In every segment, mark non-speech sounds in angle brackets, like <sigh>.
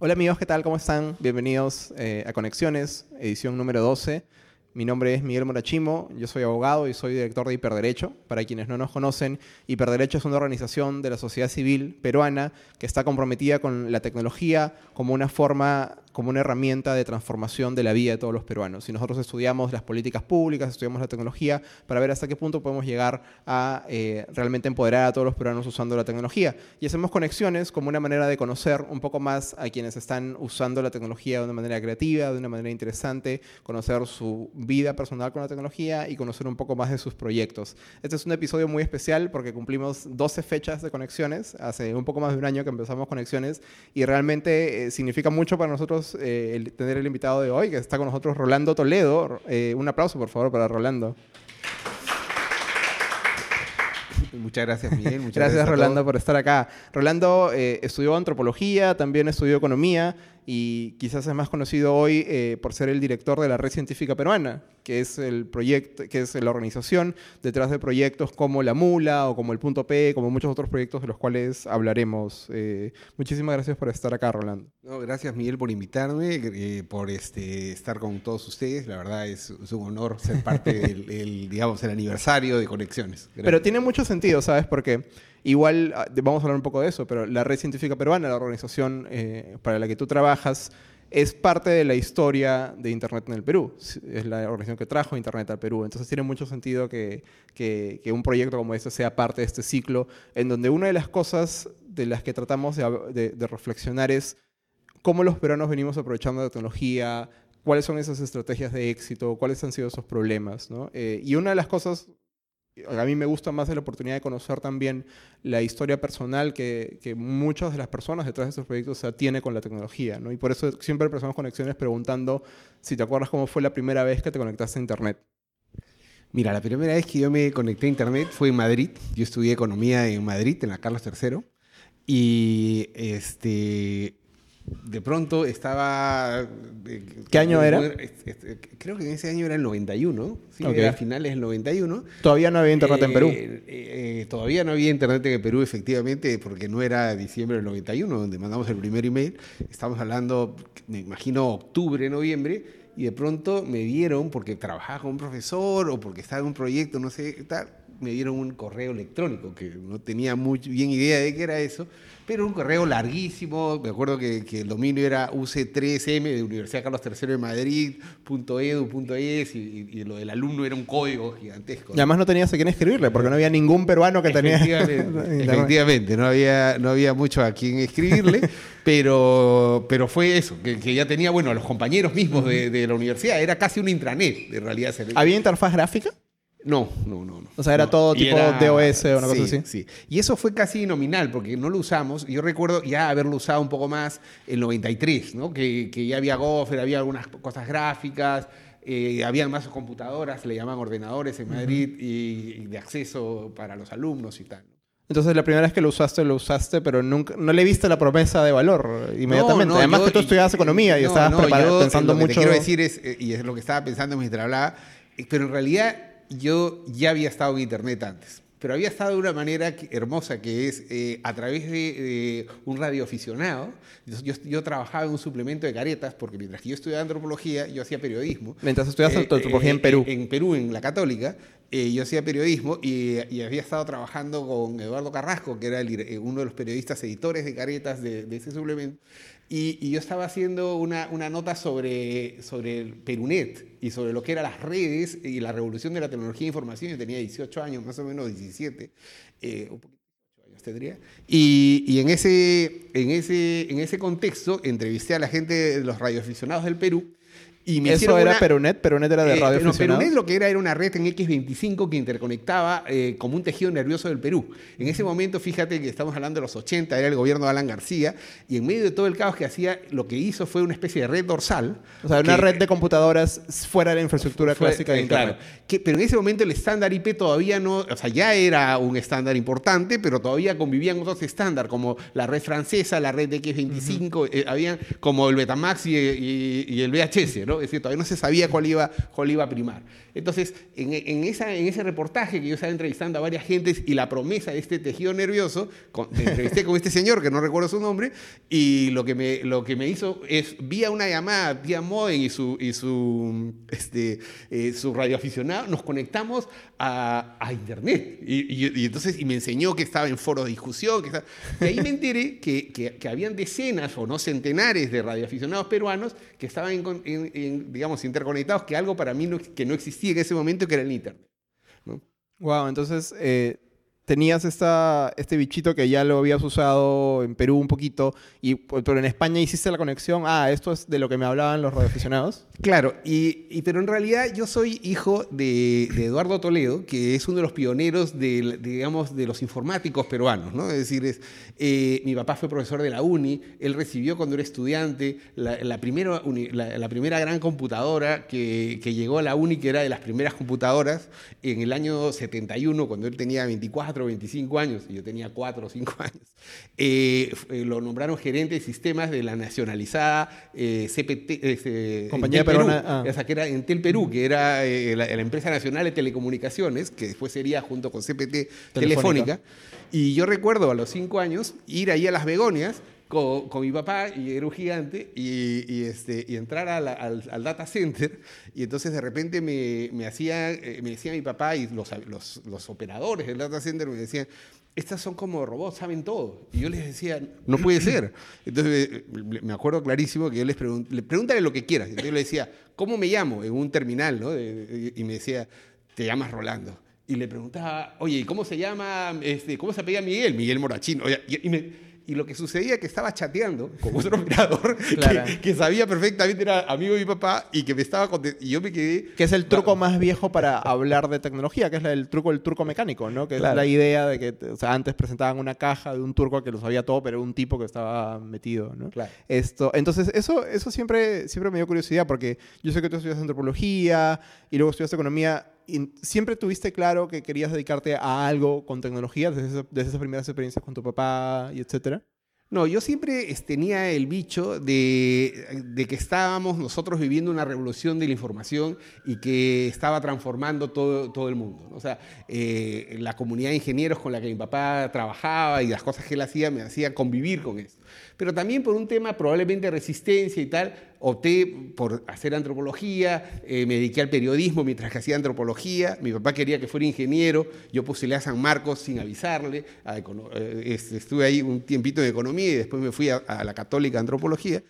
Hola amigos, ¿qué tal? ¿Cómo están? Bienvenidos eh, a Conexiones, edición número 12. Mi nombre es Miguel Morachimo, yo soy abogado y soy director de Hiperderecho. Para quienes no nos conocen, Hiperderecho es una organización de la sociedad civil peruana que está comprometida con la tecnología como una forma como una herramienta de transformación de la vida de todos los peruanos. Y nosotros estudiamos las políticas públicas, estudiamos la tecnología para ver hasta qué punto podemos llegar a eh, realmente empoderar a todos los peruanos usando la tecnología. Y hacemos conexiones como una manera de conocer un poco más a quienes están usando la tecnología de una manera creativa, de una manera interesante, conocer su vida personal con la tecnología y conocer un poco más de sus proyectos. Este es un episodio muy especial porque cumplimos 12 fechas de conexiones, hace un poco más de un año que empezamos conexiones y realmente eh, significa mucho para nosotros eh, tener el invitado de hoy, que está con nosotros Rolando Toledo. Eh, un aplauso, por favor, para Rolando. Muchas gracias, Miguel. Muchas gracias, Rolando, por estar acá. Rolando eh, estudió antropología, también estudió economía y quizás es más conocido hoy eh, por ser el director de la Red Científica Peruana, que es el proyecto, que es la organización detrás de proyectos como La Mula o como el Punto P, como muchos otros proyectos de los cuales hablaremos. Eh, muchísimas gracias por estar acá, Rolando. gracias, Miguel, por invitarme, eh, por este, estar con todos ustedes. La verdad es, un honor ser parte del, digamos, el aniversario de Conexiones. Pero tiene mucho sentido, ¿sabes? Porque Igual, ah, vamos a hablar un poco de eso, pero la Red Científica Peruana, la organización eh, para la que tú trabajas, es parte de la historia de Internet en el Perú. Es la organización que trajo Internet al Perú. Entonces tiene mucho sentido que, que, un proyecto como este sea parte de este ciclo, en donde una de las cosas de las que tratamos de, de, reflexionar es cómo los peruanos venimos aprovechando la tecnología, cuáles son esas estrategias de éxito, cuáles han sido esos problemas. ¿no? Eh, y una de las cosas a mí me gusta más la oportunidad de conocer también la historia personal que, que muchas de las personas detrás de estos proyectos se tiene con la tecnología, ¿no? Y por eso siempre empezamos conexiones preguntando si te acuerdas cómo fue la primera vez que te conectaste a Internet. Mira, la primera vez que yo me conecté a Internet fue en Madrid. Yo estudié economía en Madrid, en la Carlos III. Y este, de pronto estaba... Eh, ¿Qué año era? Creo que en ese año era el 91, ¿sí? era finales del 91. Todavía no había internet en Perú. Eh, eh, todavía no había internet en Perú, efectivamente, porque no era diciembre del 91, donde mandamos el primer email. Estamos hablando, me imagino, octubre, noviembre, y de pronto me dieron, porque trabajaba con un profesor o porque estaba en un proyecto, no sé, tal, me dieron un correo electrónico, que no tenía muy bien idea de qué era eso pero un correo larguísimo. Me acuerdo que, el dominio era UC3M de Universidad Carlos III de Madrid, .edu.es, y, y, lo del alumno era un código gigantesco. Y además no tenías a quién escribirle, porque no había ningún peruano que tenía. Efectivamente, <laughs> no había, no había mucho a quien escribirle, <laughs> pero, pero fue eso, que, ya tenía, bueno, a los compañeros mismos de, de, la universidad, era casi un intranet, en realidad. ¿Había interfaz gráfica? No, no, no, O sea, era todo tipo DOS o una cosa así. Sí. Y eso fue casi nominal, porque no lo usamos. Yo recuerdo ya haberlo usado un poco más en 93, ¿no? Que, que ya había Gopher, había algunas cosas gráficas, eh, había más computadoras, le llaman ordenadores en Madrid, y, de acceso para los alumnos y tal. Entonces, la primera vez que lo usaste, lo usaste, pero nunca, no le viste la promesa de valor inmediatamente. Además que tú estudiabas economía y estabas pensando mucho. Lo que quiero decir es, eh, y es lo que estaba pensando mientras hablaba, eh, pero en realidad yo ya había estado en Internet antes, pero había estado de una manera hermosa que es eh, a través de, un radioaficionado. Yo, yo, trabajaba en un suplemento de caretas porque mientras que yo estudiaba antropología, yo hacía periodismo. Mientras estudiabas eh, antropología en Perú. Eh, en, Perú, en la Católica. Yo hacía periodismo y, había estado trabajando con Eduardo Carrasco, que era uno de los periodistas editores de caretas de, de ese suplemento. Y, yo estaba haciendo una, una, nota sobre, sobre el Perunet y sobre lo que eran las redes y la revolución de la tecnología de información. Yo tenía 18 años, más o menos 17, eh, un poquito tendría. Y, y, en, ese, en, ese, en ese contexto entrevisté a la gente de los radioaficionados del Perú y ¿Eso era Perunet? ¿Perunet era de eh, radio No, Perunet lo que era era una red en X25 que interconectaba eh, como un tejido nervioso del Perú. En ese momento, fíjate que estamos hablando de los 80, era el gobierno de Alan García, y en medio de todo el caos que hacía, lo que hizo fue una especie de red dorsal. O sea, una red de computadoras fuera de la infraestructura clásica de Internet. Claro, que, pero en ese momento el estándar IP todavía no, o sea, ya era un estándar importante, pero todavía convivían otros estándares, como la red francesa, la red de X25, eh, habían como el Betamax y, y el VHS, ¿no? Centro, es decir, todavía no se sabía cuál iba, a primar. Entonces, en, ese reportaje que yo estaba entrevistando a varias gentes y la promesa de este tejido nervioso, con, entrevisté con este señor que no recuerdo su nombre, y lo que me, hizo es, vía una llamada, vía modem y su, y su, este, eh, su radioaficionado, nos conectamos a, Internet. Y, entonces y me enseñó que estaba en foros de discusión. Y ahí me enteré que, habían decenas o no centenares de radioaficionados peruanos que estaban, en, digamos, interconectados, que algo para mí no, que no existía en ese momento, que era el Internet. Wow, entonces eh, tenías esta, este bichito que ya lo habías usado en Perú un poquito, y, pero en España hiciste la conexión, ah, esto es de lo que me hablaban los radioaficionados. Claro, y, pero en realidad yo soy hijo de, Eduardo Toledo, que es uno de los pioneros de, digamos, de los informáticos peruanos, ¿no? Es decir, es, eh, mi papá fue profesor de la UNI, él recibió cuando era estudiante la, primera, la, primera gran computadora que, que llegó a la UNI, que era de las primeras computadoras, en el año 71, cuando él tenía 24 o 25 años, y yo tenía 4 o 5 <laughs> años, eh, eh, lo nombraron gerente de sistemas de la nacionalizada eh, CPT, Compañía Peruana. Ah. Esa que era Entel Perú, que era la, empresa nacional de telecomunicaciones, que después sería junto con CPT Telefónica. Y yo recuerdo a los 5 años ir ahí a las Begonias con, mi papá, y era un gigante, y, este, y entrar al, al, data center, y entonces de repente me, me, hacía, eh, me decía mi papá y los, los, los, operadores del data center me decían, estas son como robots, saben todo. Y yo les decía, no puede <clears throat> ser. Entonces me acuerdo clarísimo que yo les pregunté, pregúntale lo que quieras. Entonces yo le decía, ¿cómo me llamo? En un terminal, ¿no? Y me decía, te llamas Rolando. Y le preguntaba, oye, ¿y cómo se llama, este, cómo se apellida Miguel? Miguel Morachino. Y, me, y lo que sucedía es que estaba chateando con otro <laughs> operador que, sabía perfectamente, era amigo de mi papá y que me estaba y yo me quedé... Que es el truco más viejo para hablar de tecnología, que es el truco el turco mecánico, ¿no? Que es la idea de que o sea, antes presentaban una caja de un turco que lo sabía todo, pero un tipo que estaba metido, ¿no? Esto, entonces, eso, eso siempre, siempre me dio curiosidad, porque yo sé que tú estudias antropología y luego estudias economía, ¿Siempre tuviste claro que querías dedicarte a algo con tecnología desde, esas primeras experiencias con tu papá y etcétera? No, yo siempre tenía el bicho de, que estábamos nosotros viviendo una revolución de la información y que estaba transformando todo, todo el mundo. O sea, eh, la comunidad de ingenieros con la que mi papá trabajaba y las cosas que él hacía me hacían convivir con esto pero también por un tema probablemente de resistencia y tal, opté por hacer antropología, eh, me dediqué al periodismo mientras que hacía antropología, mi papá quería que fuera ingeniero, yo postulé a San Marcos sin avisarle, eh, estuve ahí un tiempito de economía y después me fui a, a la católica antropología.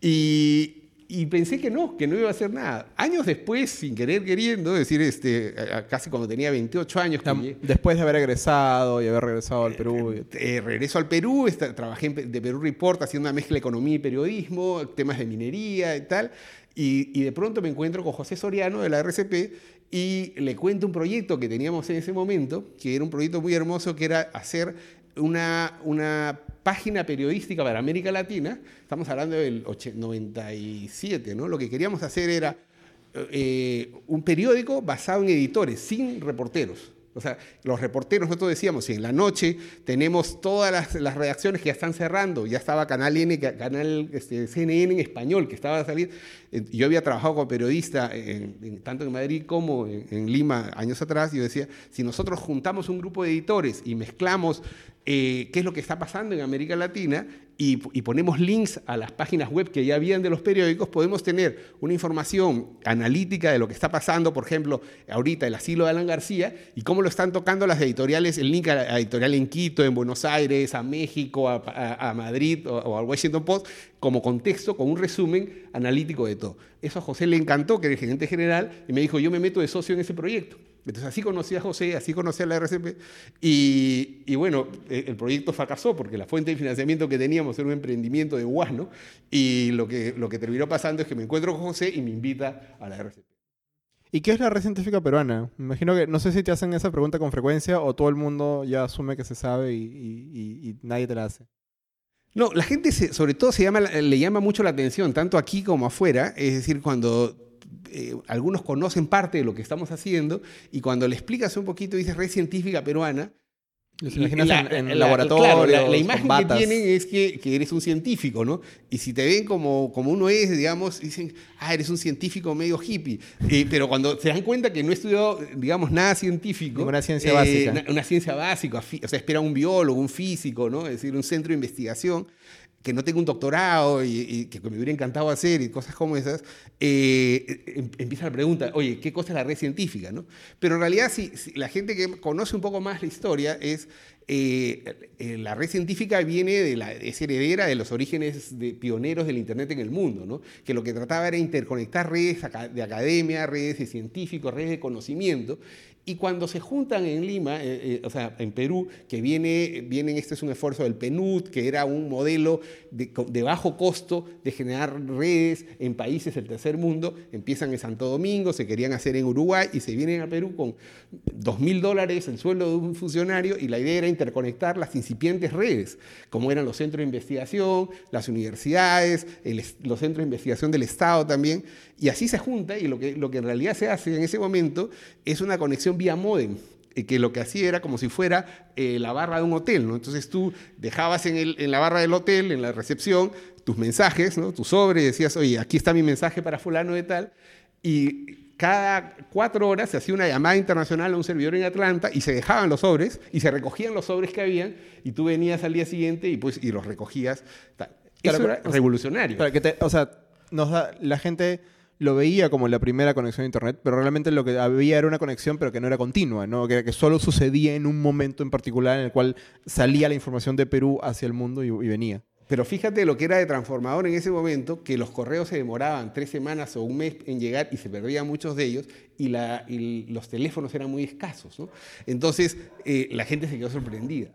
Y, y pensé que no, que no iba a hacer nada. Años después, sin querer queriendo, es decir, este, casi cuando tenía 28 años. Después de haber egresado y haber regresado al Perú. Eh, eh, regreso al Perú, trabajé en, de Perú Report haciendo una mezcla de economía y periodismo, temas de minería y tal. Y, y, de pronto me encuentro con José Soriano de la RCP y le cuento un proyecto que teníamos en ese momento, que era un proyecto muy hermoso, que era hacer una, una página periodística para América Latina, estamos hablando del 97, ¿no? Lo que queríamos hacer era eh, un periódico basado en editores, sin reporteros. O sea, los reporteros, nosotros decíamos, si en la noche tenemos todas las, redacciones que ya están cerrando, ya estaba Canal N, Canal este, CNN en español, que estaba a salir. Eh, yo había trabajado como periodista tanto en Madrid como en, Lima años atrás, y yo decía, si nosotros juntamos un grupo de editores y mezclamos eh, qué es lo que está pasando en América Latina y, ponemos links a las páginas web que ya habían de los periódicos, podemos tener una información analítica de lo que está pasando, por ejemplo, ahorita el asilo de Alan García y cómo lo están tocando las editoriales, el link a la editorial en Quito, en Buenos Aires, a México, a, Madrid o, al Washington Post, como contexto, con un resumen analítico de todo. Eso a José le encantó, que era el gerente general, y me dijo, yo me meto de socio en ese proyecto. Entonces así conocí a José, así conocí a la RCP y, bueno, e, el proyecto fracasó porque la fuente de financiamiento que teníamos era un emprendimiento de Guasno y lo que, lo que terminó pasando es que me encuentro con José y me invita a la RCP. ¿Y qué es la red científica peruana? Me imagino que, no sé si te hacen esa pregunta con frecuencia o todo el mundo ya asume que se sabe y, nadie te la hace. No, la gente sobre todo se llama, le llama mucho la atención, tanto aquí como afuera. Es decir, cuando eh, algunos conocen parte de lo que estamos haciendo y cuando le explicas un poquito, dices red científica peruana, Los imaginas La- en, en la- laboratorios, claro, la, la imagen que tienen es que, que eres un científico, ¿no? Y si te ven como, como uno es, digamos, dicen, ah, eres un científico medio hippie. Eh, pero cuando se dan cuenta que no he estudiado, digamos, nada científico. Ninguna ciencia básica. na- Una ciencia básica, o sea, espera un biólogo, un físico, ¿no? Es decir, un centro de investigación que no tenga un doctorado y, que me hubiera encantado hacer y cosas como esas, eh, em- empieza la pregunta, oye, ¿qué cosa es la red científica? ¿no? Pero en realidad, si, la gente que conoce un poco más la historia es, eh, eh, la red científica viene de la, es heredera de los orígenes de pioneros del Internet en el mundo, ¿no? que lo que trataba era interconectar redes de academia, redes de científicos, redes de conocimiento, y cuando se juntan en Lima, eh, eh, o sea, en Perú, que viene, vienen, este es un esfuerzo del PNUD, que era un modelo de, bajo costo de generar redes en países del tercer mundo, empiezan en Santo Domingo, se querían hacer en Uruguay y se vienen a Perú con dos mil dólares el sueldo de un funcionario y la idea era interconectar las incipientes redes, como eran los centros de investigación, las universidades, los centros de investigación del Estado también, y así se junta y lo que, lo que en realidad se hace en ese momento es una conexión vía modem eh, que lo que hacía era como si fuera eh, la barra de un hotel, ¿no? Entonces tú dejabas en, el- en la barra del hotel, en la recepción, tus mensajes, ¿no? Tu sobre, decías, oye, aquí está mi mensaje para fulano de tal, y cada cuatro horas se hacía una llamada internacional a un servidor en Atlanta y se dejaban los sobres y se recogían los sobres que habían y tú venías al día siguiente y pues y los recogías. tal. Claro, Eso pero, era o sea, revolucionario. Para que te- o sea, nos da- la gente lo veía como la primera conexión a Internet, pero realmente lo que había era una conexión, pero que no era continua, ¿no? que, que solo sucedía en un momento en particular en el cual salía la información de Perú hacia el mundo y, y venía. Pero fíjate lo que era de transformador en ese momento, que los correos se demoraban tres semanas o un mes en llegar y se perdían muchos de ellos, y, la- y los teléfonos eran muy escasos. ¿no? Entonces, eh, la gente se quedó sorprendida.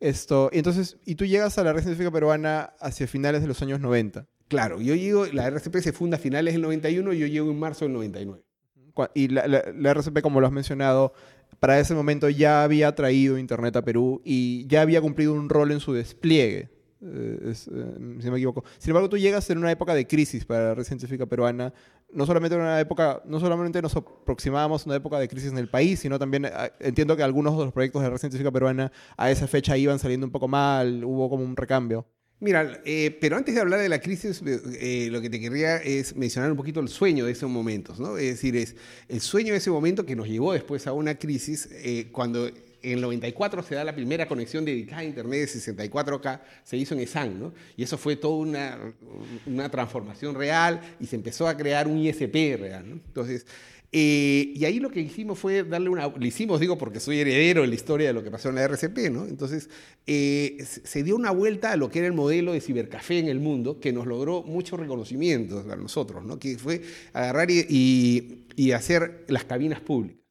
Esto, entonces, y tú llegas a la red científica peruana hacia finales de los años 90. Claro, yo llego, la RCP se funda a finales del 91 y yo llego en marzo del 99. Cua- Y la, la- RCP, como lo has mencionado, para ese momento ya había traído Internet a Perú y ya había cumplido un rol en su despliegue, eh, eh, si no me equivoco. Sin embargo, tú llegas en una época de crisis para la red científica peruana. No solamente en una época, no solamente nos aproximábamos a una época de crisis en el país, sino también eh, entiendo que algunos de los proyectos de la red científica peruana a esa fecha iban saliendo un poco mal, hubo como un recambio. Mira, eh, pero antes de hablar de la crisis, eh, lo que te querría es mencionar un poquito el sueño de esos momentos, ¿no? Es decir, es el sueño de ese momento que nos llevó después a una crisis, eh, cuando en el 94 se da la primera conexión dedicada a Internet de 64K, se hizo en ESAN, ¿no? Y eso fue toda una, una transformación real y se empezó a crear un ISP real, ¿no? Entonces, eh, y ahí lo que hicimos fue darle una... Lo hicimos, digo, porque soy heredero de la historia de lo que pasó en la RCP, ¿no? Entonces, eh, se dio una vuelta a lo que era el modelo de cibercafé en el mundo, que nos logró muchos reconocimientos a nosotros, ¿no? Que fue agarrar y hacer las cabinas públicas.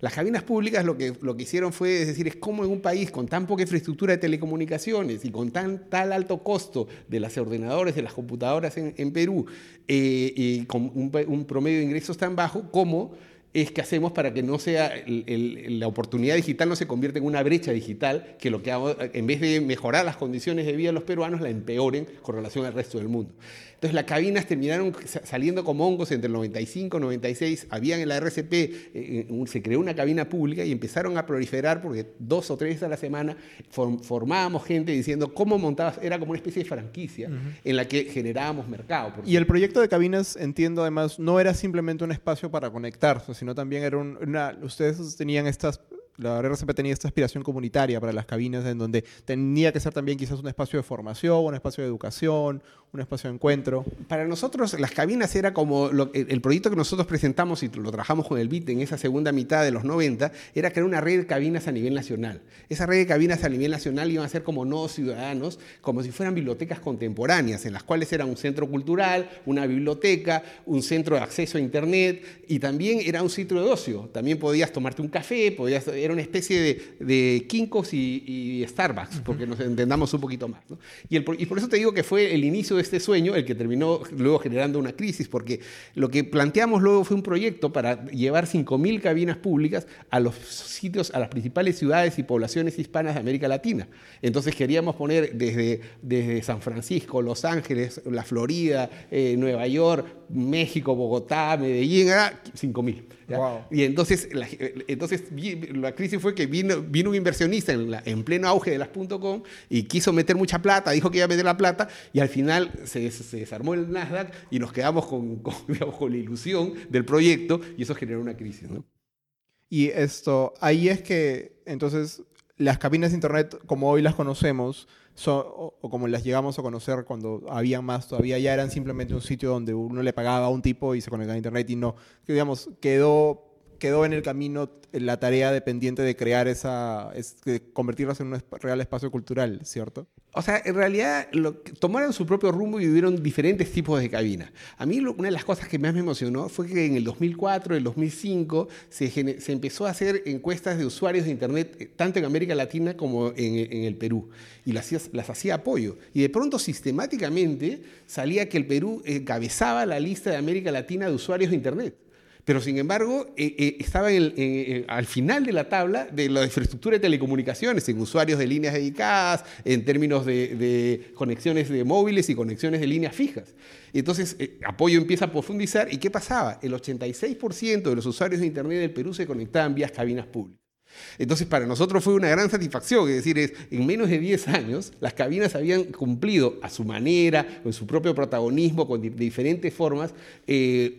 Las cabinas públicas lo que, lo que hicieron fue, es decir, es como en un país con tan poca infraestructura de telecomunicaciones y con tan tal alto costo de las ordenadores, de las computadoras en, Perú, eh, y con un, promedio de ingresos tan bajo, ¿cómo es que hacemos para que no sea la oportunidad digital no se convierta en una brecha digital que lo que hago, en vez de mejorar las condiciones de vida de los peruanos, la empeoren con relación al resto del mundo. Entonces las cabinas terminaron sa- saliendo como hongos entre el 95 y 96. Habían en la RCP, eh, un- se creó una cabina pública y empezaron a proliferar porque dos o tres a la semana form- formábamos gente diciendo cómo montabas, era como una especie de franquicia en la que generábamos mercado. Y el proyecto de cabinas, entiendo además, no era simplemente un espacio para conectarse, sino también era un- una... Ustedes tenían estas... La RCP tenía esta aspiración comunitaria para las cabinas, en donde tenía que ser también quizás un espacio de formación, un espacio de educación, un espacio de encuentro. Para nosotros las cabinas era como el proyecto que nosotros presentamos y lo trabajamos con el BIT en esa segunda mitad de los 90, era crear una red de cabinas a nivel nacional. Esa red de cabinas a nivel nacional iban a ser como nodos ciudadanos, como si fueran bibliotecas contemporáneas, en las cuales era un centro cultural, una biblioteca, un centro de acceso a Internet y también era un sitio de ocio. También podías tomarte un café, podías, era una especie de, de Kinkos y, y Starbucks, porque nos entendamos un poquito más. ¿no? Y, el pro- y por eso te digo que fue el inicio de este sueño el que terminó luego generando una crisis, porque lo que planteamos luego fue un proyecto para llevar 5.000 cabinas públicas a los sitios, a las principales ciudades y poblaciones hispanas de América Latina. Entonces queríamos poner desde, desde San Francisco, Los Ángeles, la Florida, eh, Nueva York, México, Bogotá, Medellín, era 5.000. ¿ya? Wow. Y entonces, la- entonces la- crisis fue que vino, vino un inversionista en, la- en pleno auge de las .com y quiso meter mucha plata, dijo que iba a meter la plata y al final se, se desarmó el Nasdaq y nos quedamos con, <laughs> con, digamos, con la ilusión del proyecto y eso generó una crisis. ¿no? Y esto, ahí es que entonces las cabinas de internet como hoy las conocemos, son, o, como las llegamos a conocer cuando había más todavía, ya eran simplemente un sitio donde uno le pagaba a un tipo y se conectaba a internet y no, digamos, quedó, quedó en el camino la tarea dependiente de crear esa, es, de convertirlas en un real espacio cultural, ¿cierto? O sea, en realidad lo tomaron su propio rumbo y vivieron diferentes tipos de cabinas. A mí lo- una de las cosas que más me emocionó fue que en el 2004, el 2005, se, se empezó a hacer encuestas de usuarios de Internet, eh, tanto en América Latina como en, el Perú. Y las, las hacía apoyo. Y de pronto, sistemáticamente, salía que el Perú encabezaba la lista de América Latina de usuarios de Internet. Pero sin embargo, eh, eh, estaba al final de la tabla de la infraestructura de telecomunicaciones, en usuarios de líneas dedicadas, en términos de, conexiones de móviles y conexiones de líneas fijas. Entonces, eh, Apoyo empieza a profundizar. ¿Y qué pasaba? El 86% de los usuarios de Internet del Perú se conectaban vía cabinas públicas. Entonces, para nosotros fue una gran satisfacción, es decir, es, en menos de 10 años, las cabinas habían cumplido a su manera, con su propio protagonismo, con di- diferentes formas, eh,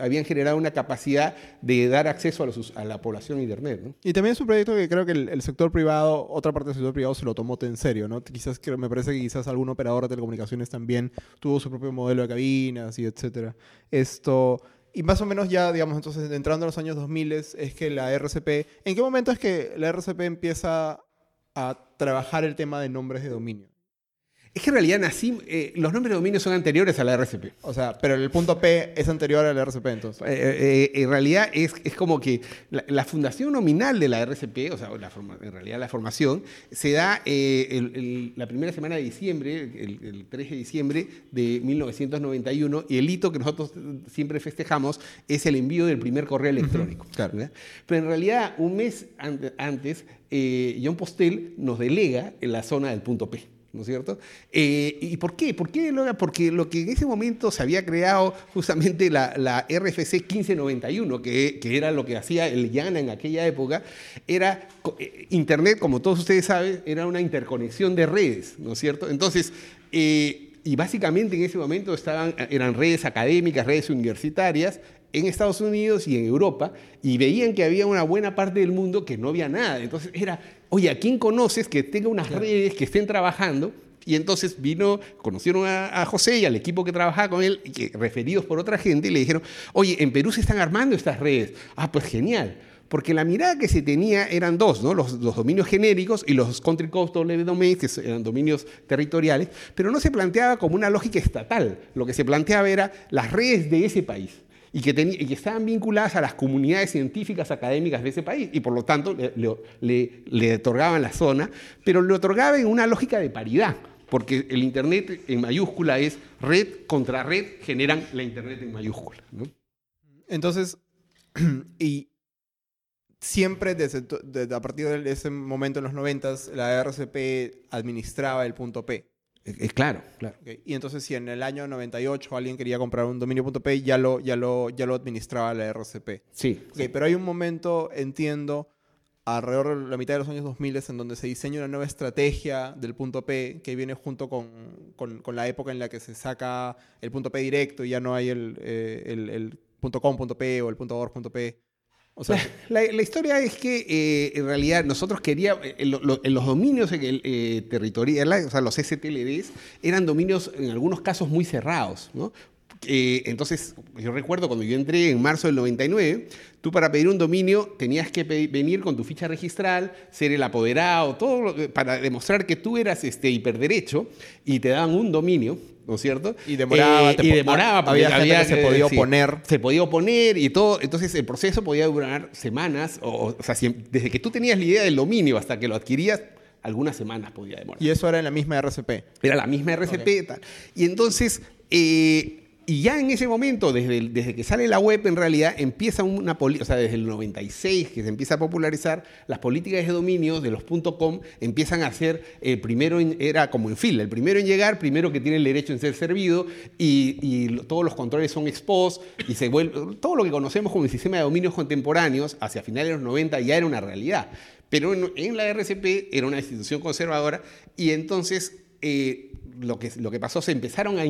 habían generado una capacidad de dar acceso a, la población a Internet. Y también es un proyecto que creo que el, el sector privado, otra parte del sector privado se lo tomó en serio, ¿no? Quizás me parece que quizás algún operador de telecomunicaciones también tuvo su propio modelo de cabinas y etcétera. Esto y más o menos ya, digamos, entonces entrando a los años 2000 es que la RCP, ¿en qué momento es que la RCP empieza a trabajar el tema de nombres de dominio? Es que en realidad nací, eh, los nombres de dominio son anteriores a la RCP. O sea, pero el punto P es anterior a la RCP entonces. Eh, eh, en realidad es, es como que la, la fundación nominal de la RCP, o sea, la forma- en realidad la formación, se da el- el- la primera semana de diciembre, el, el 3 de diciembre de 1991, y el hito que nosotros siempre festejamos es el envío del primer correo electrónico. claro. Pero en realidad, un mes ante- antes, John Postel nos delega en la zona del punto P. ¿No es cierto? Eh, ¿Y por qué? ¿Por qué? Porque lo que en ese momento se había creado justamente la, RFC 1591, que, que era lo que hacía el YANA en aquella época, era eh, Internet, como todos ustedes saben, era una interconexión de redes, ¿no es cierto? Entonces, eh, y básicamente en ese momento estaban, eran redes académicas, redes universitarias, en Estados Unidos y en Europa y veían que había una buena parte del mundo que no había nada. Entonces era, oye, ¿a quién conoces que tenga unas redes que estén trabajando? Y entonces vino, conocieron a, a José y al equipo que trabajaba con él, que, referidos por otra gente, y le dijeron, oye, en Perú se están armando estas redes. Ah, pues genial. Porque la mirada que se tenía eran dos, ¿no? los, los dominios genéricos y los country doble domains, que eran dominios territoriales, pero no se planteaba como una lógica estatal. Lo que se planteaba era las redes de ese país y que, teni- y que estaban vinculadas a las comunidades científicas académicas de ese país y por lo tanto le, le- le- otorgaban la zona, pero le otorgaban en una lógica de paridad, porque el Internet en mayúscula es red contra red generan la Internet en mayúscula. ¿no? Entonces, <clears throat> y siempre desde, desde a partir de ese momento en los 90 la RCP administraba el punto P. Eh, eh, claro, claro. Y entonces si en el año 98 alguien quería comprar un dominio punto P, ya lo, ya lo, ya lo administraba la RCP. Sí. Ok, pero hay un momento, entiendo, alrededor de la mitad de los años 2000 en donde se diseña una nueva estrategia del punto P que viene junto con, con- con la época en la que se saca el punto P directo y ya no hay el, eh, el, el punto .com, punto .p o el punto .org, punto .p. O sea, <laughs> La, historia es que eh, en realidad nosotros queríamos, en, lo- lo- en los dominios en el, eh, territoriales, o sea, los STLDs, eran dominios en algunos casos muy cerrados, ¿no? Eh, entonces, yo recuerdo cuando yo entré en marzo del 99, tú para pedir un dominio tenías que venir con tu ficha registral, ser el apoderado, todo lo para demostrar que tú eras este, hiperderecho y te daban un dominio, ¿no es cierto? Y demoraba, Eh, te y demoraba, porque había gente que se podía oponer. se podía oponer y todo. Entonces el proceso podía durar semanas. O, o sea, si- desde que tú tenías la idea del dominio hasta que lo adquirías, algunas semanas podía demorar. y eso era en la misma RCP. Era la misma RCP. tal. Y entonces, eh, Y ya en ese momento, desde, desde que sale la web, en realidad empieza una política, o sea, desde el 96 que se empieza a popularizar, las políticas de dominio de los .com empiezan a ser, el primero era como en fila, el primero en llegar, primero que tiene el derecho en ser servido, y, todos los controles son expos, y se vuelve, todo lo que conocemos como el sistema de dominios contemporáneos, hacia finales de los 90 ya era una realidad. Pero en, la RCP era una institución conservadora, y entonces... Eh, lo que, lo que pasó, se empezaron a,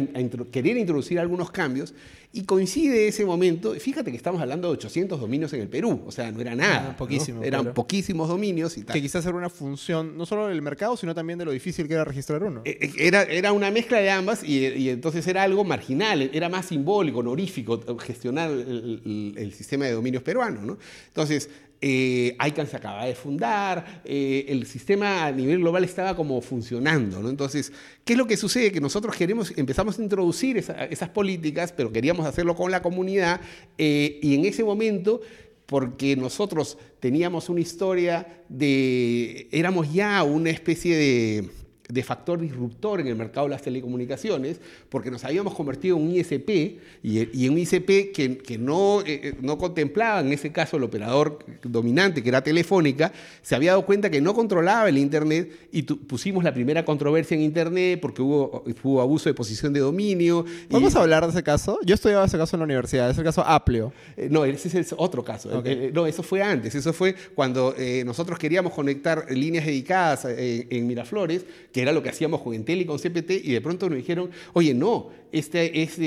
querer introducir algunos cambios y coincide ese momento, fíjate que estamos hablando de 800 dominios en el Perú, o sea, no era nada, poquísimo, eran poquísimos dominios y tal. Que quizás era una función no solo del mercado, sino también de lo difícil que era registrar uno. E, e, era, era una mezcla de ambas y, entonces era algo marginal, era más simbólico, honorífico gestionar el, el sistema de dominios peruano. ¿no? Entonces, eh, ICANN se acaba de fundar, eh, el sistema a nivel global estaba como funcionando. ¿no? Entonces, ¿qué es lo que sucede? Que nosotros queremos, empezamos a introducir esas políticas, pero queríamos hacerlo con la comunidad eh, y en ese momento porque nosotros teníamos una historia de, éramos ya una especie de, de factor disruptor en el mercado de las telecomunicaciones, porque nos habíamos convertido en un ISP y, en un ISP que, que no, eh, eh, no, contemplaba, en ese caso, el operador dominante, que era Telefónica, se había dado cuenta que no controlaba el Internet y pusimos la primera controversia en Internet porque hubo, hubo abuso de posición de dominio. ¿Vamos a hablar de ese caso? Yo estudiaba ese caso en la universidad, es el caso Aplio. Eh, no, ese es otro caso. no, eso fue antes, eso fue cuando nosotros queríamos conectar líneas dedicadas en Miraflores que era lo que hacíamos con Entel y con CPT, y de pronto nos dijeron, oye, no, este es,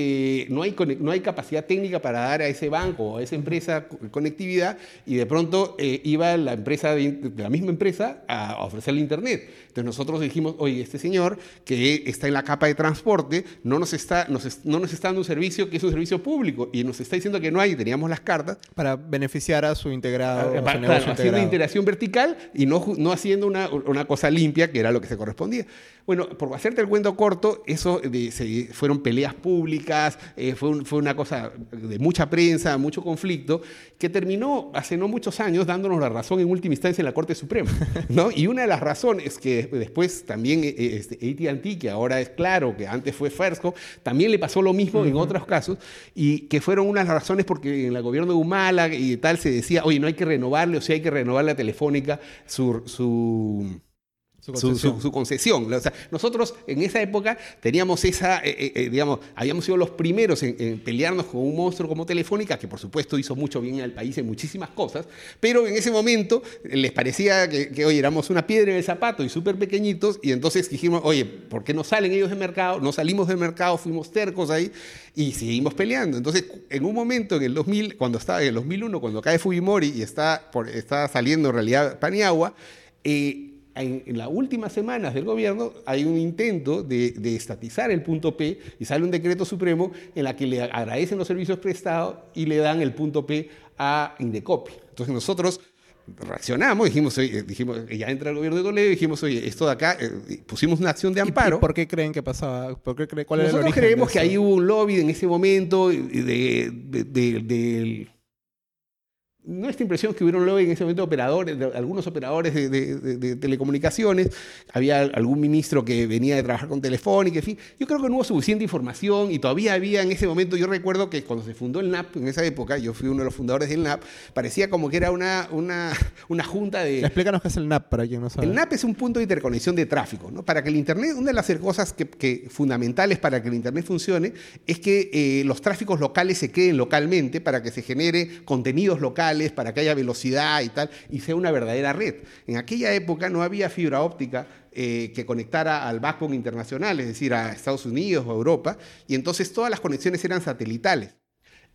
no, hay, no hay capacidad técnica para dar a ese banco o a esa empresa conectividad, y de pronto eh, iba la empresa de, la misma empresa a, ofrecerle Internet. Entonces nosotros dijimos, oye, este señor que está en la capa de transporte no nos está, no nos está dando un servicio que es un servicio público, y nos está diciendo que no hay, teníamos las cartas. Para beneficiar a su integrado. haciendo una integración vertical y no, no haciendo una, una cosa limpia, que era lo que se correspondía. Bueno, por hacerte el cuento corto, eso se, fueron peleas públicas, eh, fue, fue, una cosa de mucha prensa, mucho conflicto, que terminó hace no muchos años dándonos la razón en última instancia en la Corte Suprema. <laughs> ¿no? Y una de las razones que después también eh, este, ATT, que ahora es claro, que antes fue Fersco, también le pasó lo mismo en otros casos, y que fueron unas razones porque en el gobierno de Humala y tal se decía, oye, no hay que renovarle, o sea, hay que renovarle a Telefónica su, su su concesión. O sea, nosotros en esa época teníamos esa, eh, eh, eh, digamos, habíamos sido los primeros en, pelearnos con un monstruo como Telefónica, que por supuesto hizo mucho bien al país en muchísimas cosas, pero en ese momento les parecía que, que oye, éramos una piedra en el zapato y súper pequeñitos, y entonces dijimos, oye, ¿por qué no salen ellos del mercado? No salimos del mercado, fuimos tercos ahí y seguimos peleando. Entonces, en un momento, en el 2000, cuando estaba en el 2001, cuando cae Fujimori y está, por, está saliendo en realidad Paniagua, eh, en, las últimas semanas del gobierno hay un intento de, estatizar el punto P y sale un decreto supremo en la que le agradecen los servicios prestados y le dan el punto P a Indecopi. Entonces nosotros reaccionamos, dijimos, oye, dijimos, ya entra el gobierno de Toledo, dijimos, oye, esto de acá, eh, pusimos una acción de amparo. ¿Y por qué creen que pasaba? ¿Por qué creen, ¿Cuál Nosotros creemos que ahí hubo un lobby en ese momento de, del nuestra impresión es que hubiera un lobby en ese momento operadores, de algunos operadores de, telecomunicaciones, había algún ministro que venía de trabajar con Telefónica, en fin. Yo creo que no hubo suficiente información y todavía había en ese momento, yo recuerdo que cuando se fundó el NAP, en esa época, yo fui uno de los fundadores del NAP, parecía como que era una, una, una junta de... Explícanos qué es el NAP para quien no sabe. El NAP es un punto de interconexión de tráfico. ¿no? Para que el Internet, una de las cosas que, fundamentales para que el Internet funcione es que eh, los tráficos locales se queden localmente para que se genere contenidos locales para que haya velocidad y tal, y sea una verdadera red. En aquella época no había fibra óptica eh, que conectara al backbone internacional, es decir, a Estados Unidos o a Europa, y entonces todas las conexiones eran satelitales.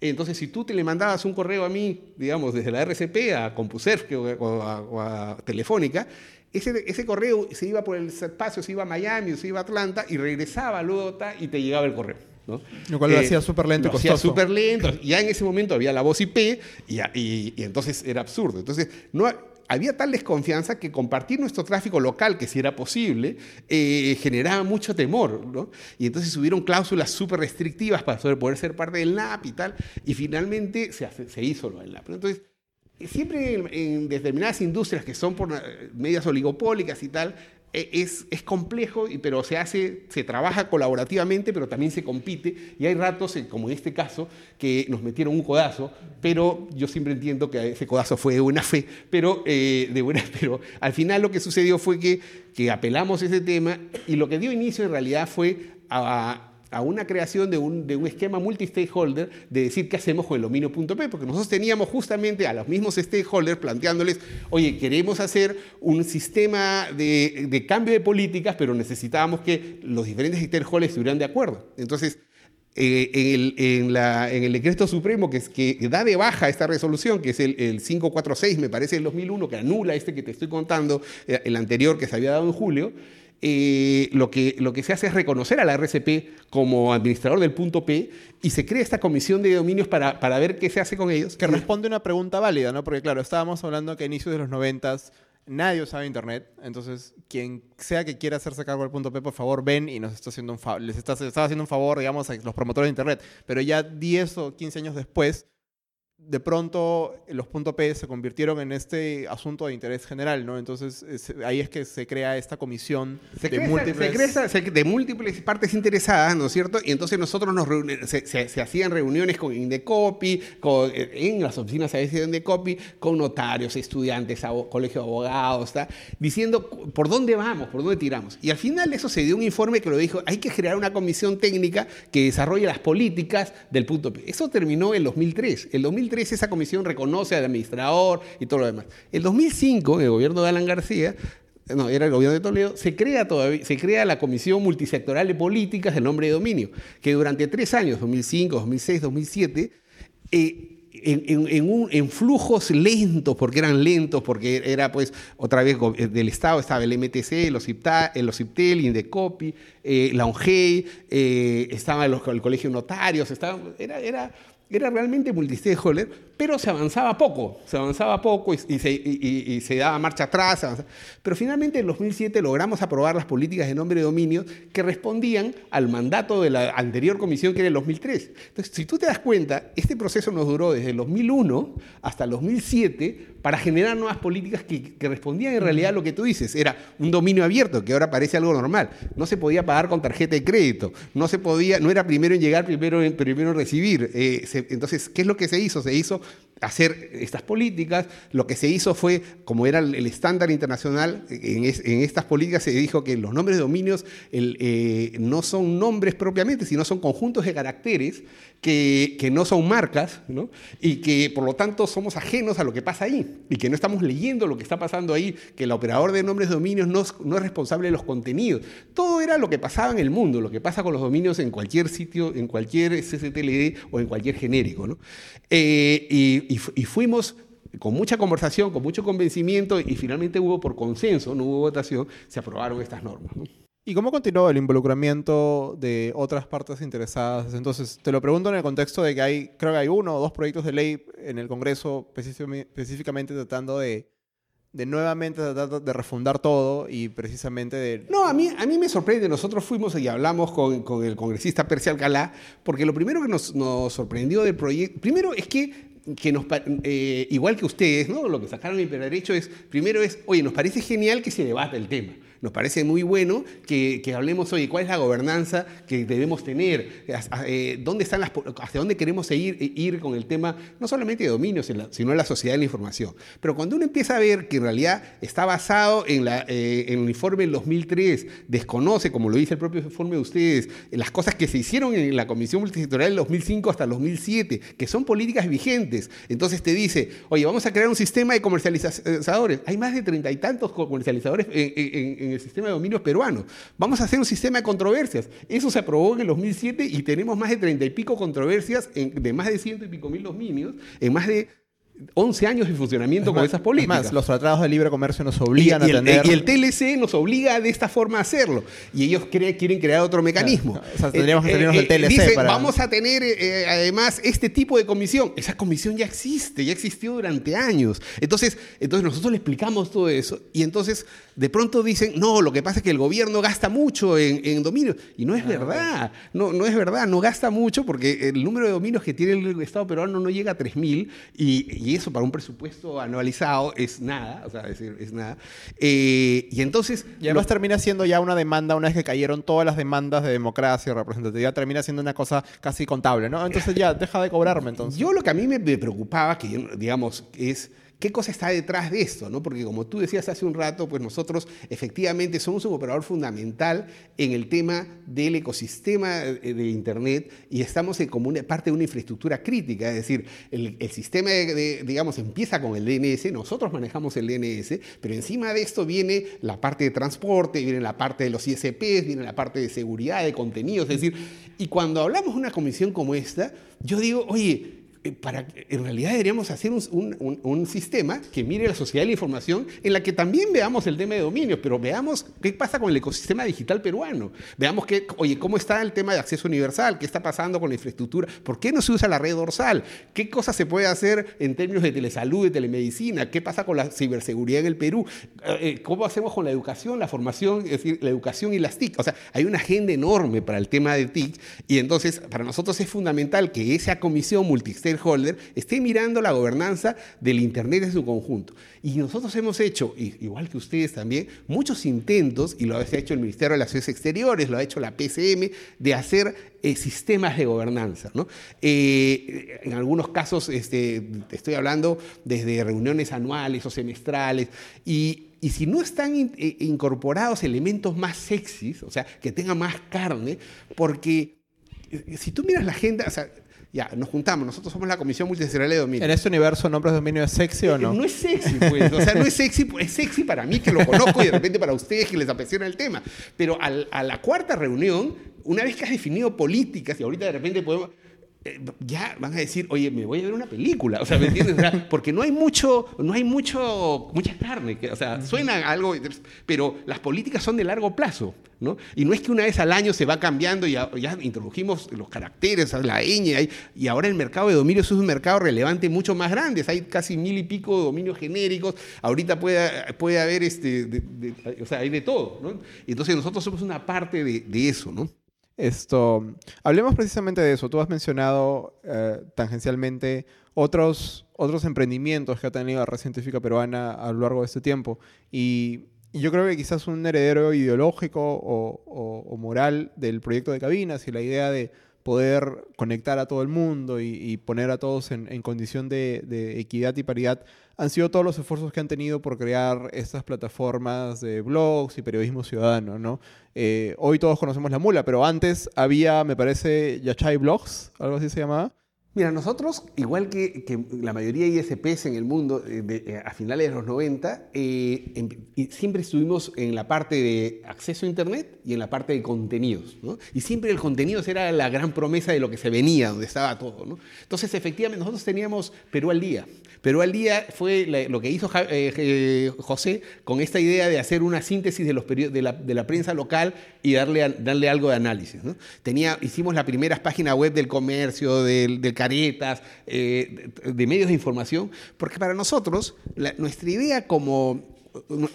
Entonces, si tú te le mandabas un correo a mí, digamos, desde la RCP a CompuServe o a, Telefónica, ese, ese, correo se iba por el espacio, se iba a Miami o se iba a Atlanta y regresaba luego y te llegaba el correo. Lo cual lo hacía eh, súper lento y costoso. hacía súper lento. Ya en ese momento había la voz IP y, y, entonces era absurdo. Entonces, no, había tal desconfianza que compartir nuestro tráfico local, que si era posible, eh, generaba mucho temor. ¿no? Y entonces hubieron cláusulas súper restrictivas para poder ser parte del NAP y tal. Y finalmente se, se hizo lo del NAP. Entonces, siempre en, en, determinadas industrias que son por medias oligopólicas y tal, es, es complejo, pero se hace, se trabaja colaborativamente, pero también se compite. Y hay ratos, eh, como en este caso, que nos metieron un codazo, pero yo siempre entiendo que ese codazo fue de buena fe, pero, eh, de buena, <laughs> pero al final lo que sucedió fue que, que apelamos ese tema y lo que dio inicio en realidad fue a a una creación de un, de un esquema multi-stakeholder de decir qué hacemos con el dominio.p, porque nosotros teníamos justamente a los mismos stakeholders planteándoles, oye, queremos hacer un sistema de, de cambio de políticas, pero necesitábamos que los diferentes stakeholders estuvieran de acuerdo. Entonces, eh, en, el, en, la, en, el, decreto supremo que, es, que da de baja esta resolución, que es el, el, 546, me parece, del 2001, que anula este que te estoy contando, eh, el anterior que se había dado en julio, eh, lo, que, lo que se hace es reconocer a la RCP como administrador del punto P y se crea esta comisión de dominios para, para ver qué se hace con ellos. Que responde una pregunta válida, ¿no? Porque claro, estábamos hablando que a inicios de los 90 nadie usaba internet, entonces quien sea que quiera hacerse cargo del punto P, por favor ven y nos está haciendo un les está, está haciendo un favor, digamos, a los promotores de internet. Pero ya 10 o 15 años después, de pronto los .p se convirtieron en este asunto de interés general, ¿no? Entonces ahí es que se crea esta comisión de, múltiples... de múltiples partes interesadas, ¿no es cierto? Y entonces nosotros nos se, hacían reuniones con Indecopi, con, en las oficinas a veces de Indecopi, con notarios, estudiantes, colegio de abogados, ¿está? diciendo por dónde vamos, por dónde tiramos. Y al final eso se dio un informe que lo dijo, hay que crear una comisión técnica que desarrolle las políticas del punto P. Eso terminó en 2003. El 2003 esa comisión reconoce al administrador y todo lo demás. En 2005, en el gobierno de Alan García, no, era el gobierno de Toledo, se crea, todavía, se crea la Comisión Multisectoral de Políticas del Nombre de Dominio, que durante tres años, 2005, 2006, 2007, en, flujos lentos, porque eran lentos, porque era pues otra vez del Estado estaba el MTC, los IPTA, los IPTEL, Indecopi, eh, la ONGEI, eh, estaba el, el, Colegio Notarios, era, era era realmente multistakeholder, pero se avanzaba poco, se avanzaba poco y, se, se, daba marcha atrás. Pero finalmente en 2007 logramos aprobar las políticas de nombre de dominio que respondían al mandato de la anterior comisión que era el 2003. Entonces, si tú te das cuenta, este proceso nos duró desde el 2001 hasta el 2007 para generar nuevas políticas que, respondían en realidad a lo que tú dices. Era un dominio abierto, que ahora parece algo normal. No se podía pagar con tarjeta de crédito, no se podía, no era primero en llegar, primero en, primero en recibir. Eh, entonces, ¿qué es lo que se hizo? Se hizo hacer estas políticas. Lo que se hizo fue, como era el estándar internacional, en, estas políticas se dijo que los nombres de dominios eh, no son nombres propiamente, sino son conjuntos de caracteres que, no son marcas, y que por lo tanto somos ajenos a lo que pasa ahí, y que no estamos leyendo lo que está pasando ahí, que el operador de nombres de dominios no, no es responsable de los contenidos. Todo era lo que pasaba en el mundo, lo que pasa con los dominios en cualquier sitio, en cualquier CCTLD o en cualquier genérico. Eh, y, fuimos con mucha conversación, con mucho convencimiento y finalmente hubo por consenso, no hubo votación, se aprobaron estas normas. ¿Y cómo continuó el involucramiento de otras partes interesadas? Entonces, te lo pregunto en el contexto de que hay, creo que hay uno o dos proyectos de ley en el Congreso específicamente tratando de, de nuevamente tratar de refundar todo y precisamente de... No, a mí, a mí me sorprende. Nosotros fuimos y hablamos con, con el congresista Percy Alcalá, porque lo primero que nos, nos sorprendió del proyecto, primero es que que nos, eh, igual que ustedes, ¿no? lo que sacaron el derecho es, primero es, oye, nos parece genial que se debata el tema. Nos parece muy bueno que, hablemos, hoy ¿cuál es la gobernanza que debemos tener? Eh, ¿Dónde están las, ¿Hacia dónde queremos ir, ir con el tema, no solamente de dominio, sino de la sociedad de la información? Pero cuando uno empieza a ver que en realidad está basado en, eh, en el informe del 2003, desconoce, como lo dice el propio informe de ustedes, las cosas que se hicieron en la Comisión Multisectorial del 2005 hasta el 2007, que son políticas vigentes. Entonces te dice, oye, vamos a crear un sistema de comercializadores. Hay más de treinta y tantos comercializadores en el sistema de dominios peruano. Vamos a hacer un sistema de controversias. Eso se aprobó en el 2007 y tenemos más de treinta y pico controversias de más de ciento y pico mil dominios en más de 11 años de funcionamiento con esas políticas. Más, los tratados de libre comercio nos obligan a tener... Y el TLC nos obliga de esta forma a hacerlo. Y ellos quieren crear otro mecanismo. o sea, tendríamos que eh, el eh, TLC para... Vamos a tener eh, además este tipo de comisión. Esa comisión ya existe, ya existió durante años. Entonces, entonces nosotros le explicamos todo eso y entonces de pronto dicen, no, lo que pasa es que el gobierno gasta mucho en, en dominios. Y no es ah, verdad, no, no es verdad, no gasta mucho porque el número de dominios que tiene el Estado peruano no llega a 3.000 y, y y eso para un presupuesto anualizado es nada, o sea, es, es nada. Eh, y entonces... Y además termina siendo ya una demanda, una vez que cayeron todas las demandas de democracia y representatividad, termina siendo una cosa casi contable, ¿no? Entonces ya, deja de cobrarme entonces. Yo lo que a mí me, me preocupaba, que digamos, es ¿Qué cosa está detrás de esto? ¿no? Porque como tú decías hace un rato, pues nosotros efectivamente somos un operador fundamental en el tema del ecosistema de Internet y estamos en como una parte de una infraestructura crítica, es decir, el, sistema, digamos, empieza con el DNS, nosotros manejamos el DNS, pero encima de esto viene la parte de transporte, viene la parte de los ISPs, viene la parte de seguridad, de contenidos, es decir, y cuando hablamos de una comisión como esta, yo digo, oye, eh, para, en realidad deberíamos hacer un, un, sistema que mire la sociedad de la información en la que también veamos el tema de dominios, pero veamos qué pasa con el ecosistema digital peruano. Veamos que, oye, cómo está el tema de acceso universal, qué está pasando con la infraestructura, por qué no se usa la red dorsal, qué cosas se puede hacer en términos de telesalud, de telemedicina, qué pasa con la ciberseguridad en el Perú, eh, eh, cómo hacemos con la educación, la formación, es decir, la educación y las TIC. O sea, hay una agenda enorme para el tema de TIC y entonces para nosotros es fundamental que esa comisión multisectorial holder esté mirando la gobernanza del Internet en su conjunto. Y nosotros hemos hecho, igual que ustedes también, muchos intentos, y lo ha hecho el Ministerio de Relaciones Exteriores, lo ha hecho la PCM, de hacer eh, sistemas de gobernanza. Eh, en algunos casos, este, estoy hablando desde reuniones anuales o semestrales, y, si no están eh, incorporados elementos más sexys, o sea, que tengan más carne, porque si tú miras la agenda, o sea, ya, nos juntamos, nosotros somos la Comisión Multisectorial de Dominio. ¿En este universo nombres de dominio es sexy o no? No es sexy, pues. O sea, no es sexy, es sexy para mí que lo conozco y de repente para ustedes que les apasiona el tema. Pero a la cuarta reunión, una vez que has definido políticas y ahorita de repente podemos eh, ya van a decir, oye, me voy a ver una película, o sea, ¿me entiendes? <laughs> porque no hay mucho, no hay mucho, mucha carne, o sea, suena algo, pero las políticas son de largo plazo, ¿no? Y no es que una vez al año se va cambiando y ya, introdujimos los caracteres, la ñ, y ahora el mercado de dominios es un mercado relevante mucho más grande, hay casi mil y pico de dominios genéricos, ahorita puede, puede haber, este, o sea, hay de todo, ¿no? Entonces nosotros somos una parte de, de eso, ¿no? Esto, hablemos precisamente de eso. Tú has mencionado eh, tangencialmente otros, otros emprendimientos que ha tenido la red científica peruana a lo largo de este tiempo. Y, yo creo que quizás un heredero ideológico o, moral del proyecto de cabinas y la idea de poder conectar a todo el mundo y, poner a todos en, condición de, de, equidad y paridad han sido todos los esfuerzos que han tenido por crear estas plataformas de blogs y periodismo ciudadano, ¿no? Eh, hoy todos conocemos la mula, pero antes había, me parece, Yachay Blogs, algo así se llamaba. Mira, nosotros, igual que, la mayoría de ISPs en el mundo eh, eh, a finales de los 90, em, siempre estuvimos en la parte de acceso a Internet y en la parte de contenidos. ¿no? Y siempre el contenido era la gran promesa de lo que se venía, donde estaba todo. Entonces, efectivamente, nosotros teníamos Perú al día. Perú al día fue lo que hizo eh, José con esta idea de hacer una síntesis de, los de, la, de la prensa local y darle, darle algo de análisis. ¿no? Hicimos las primeras páginas web del comercio, del, del caretas, eh, de, medios de información, porque para nosotros nuestra idea como,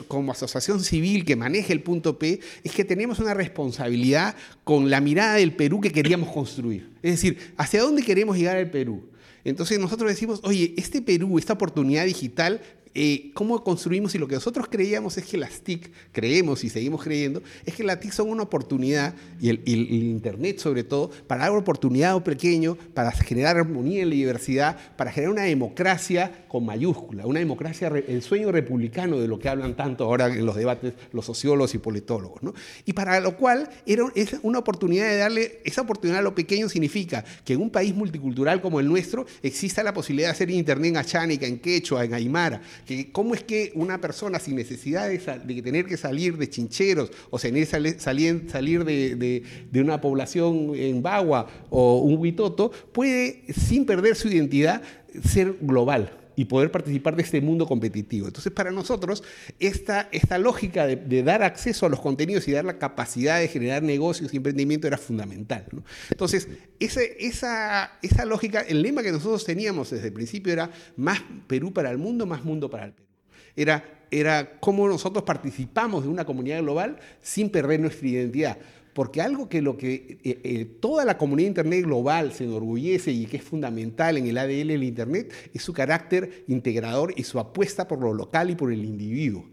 como asociación civil que maneja el punto P es que tenemos una responsabilidad con la mirada del Perú que queríamos construir. Es decir, ¿hacia dónde queremos llegar al Perú? Entonces nosotros decimos, oye, este Perú, esta oportunidad digital eh, cómo construimos y lo que nosotros creíamos es que las TIC, creemos y seguimos creyendo, es que las TIC son una oportunidad, y el, Internet sobre todo, para dar oportunidad pequeño, para generar armonía en la diversidad, para generar una democracia con mayúscula, una democracia, el sueño republicano de lo que hablan tanto ahora en los debates los sociólogos y politólogos. Y para lo cual era, es una oportunidad de darle, esa oportunidad a lo pequeño significa que en un país multicultural como el nuestro exista la posibilidad de hacer Internet en achánica, en quechua, en aymara, cómo es que una persona sin necesidad de, tener que salir de chincheros o salir, salir de, una población en Bagua o un Huitoto, puede, sin perder su identidad, ser global y poder participar de este mundo competitivo. Entonces, para nosotros, esta, esta lógica de, dar acceso a los contenidos y dar la capacidad de generar negocios y emprendimiento era fundamental. Entonces, esa, esa lógica, el lema que nosotros teníamos desde el principio era más Perú para el mundo, más mundo para el Perú. Era, era cómo nosotros participamos de una comunidad global sin perder nuestra identidad porque algo que lo que eh, eh, toda la comunidad Internet global se enorgullece y que es fundamental en el ADN del Internet es su carácter integrador y su apuesta por lo local y por el individuo.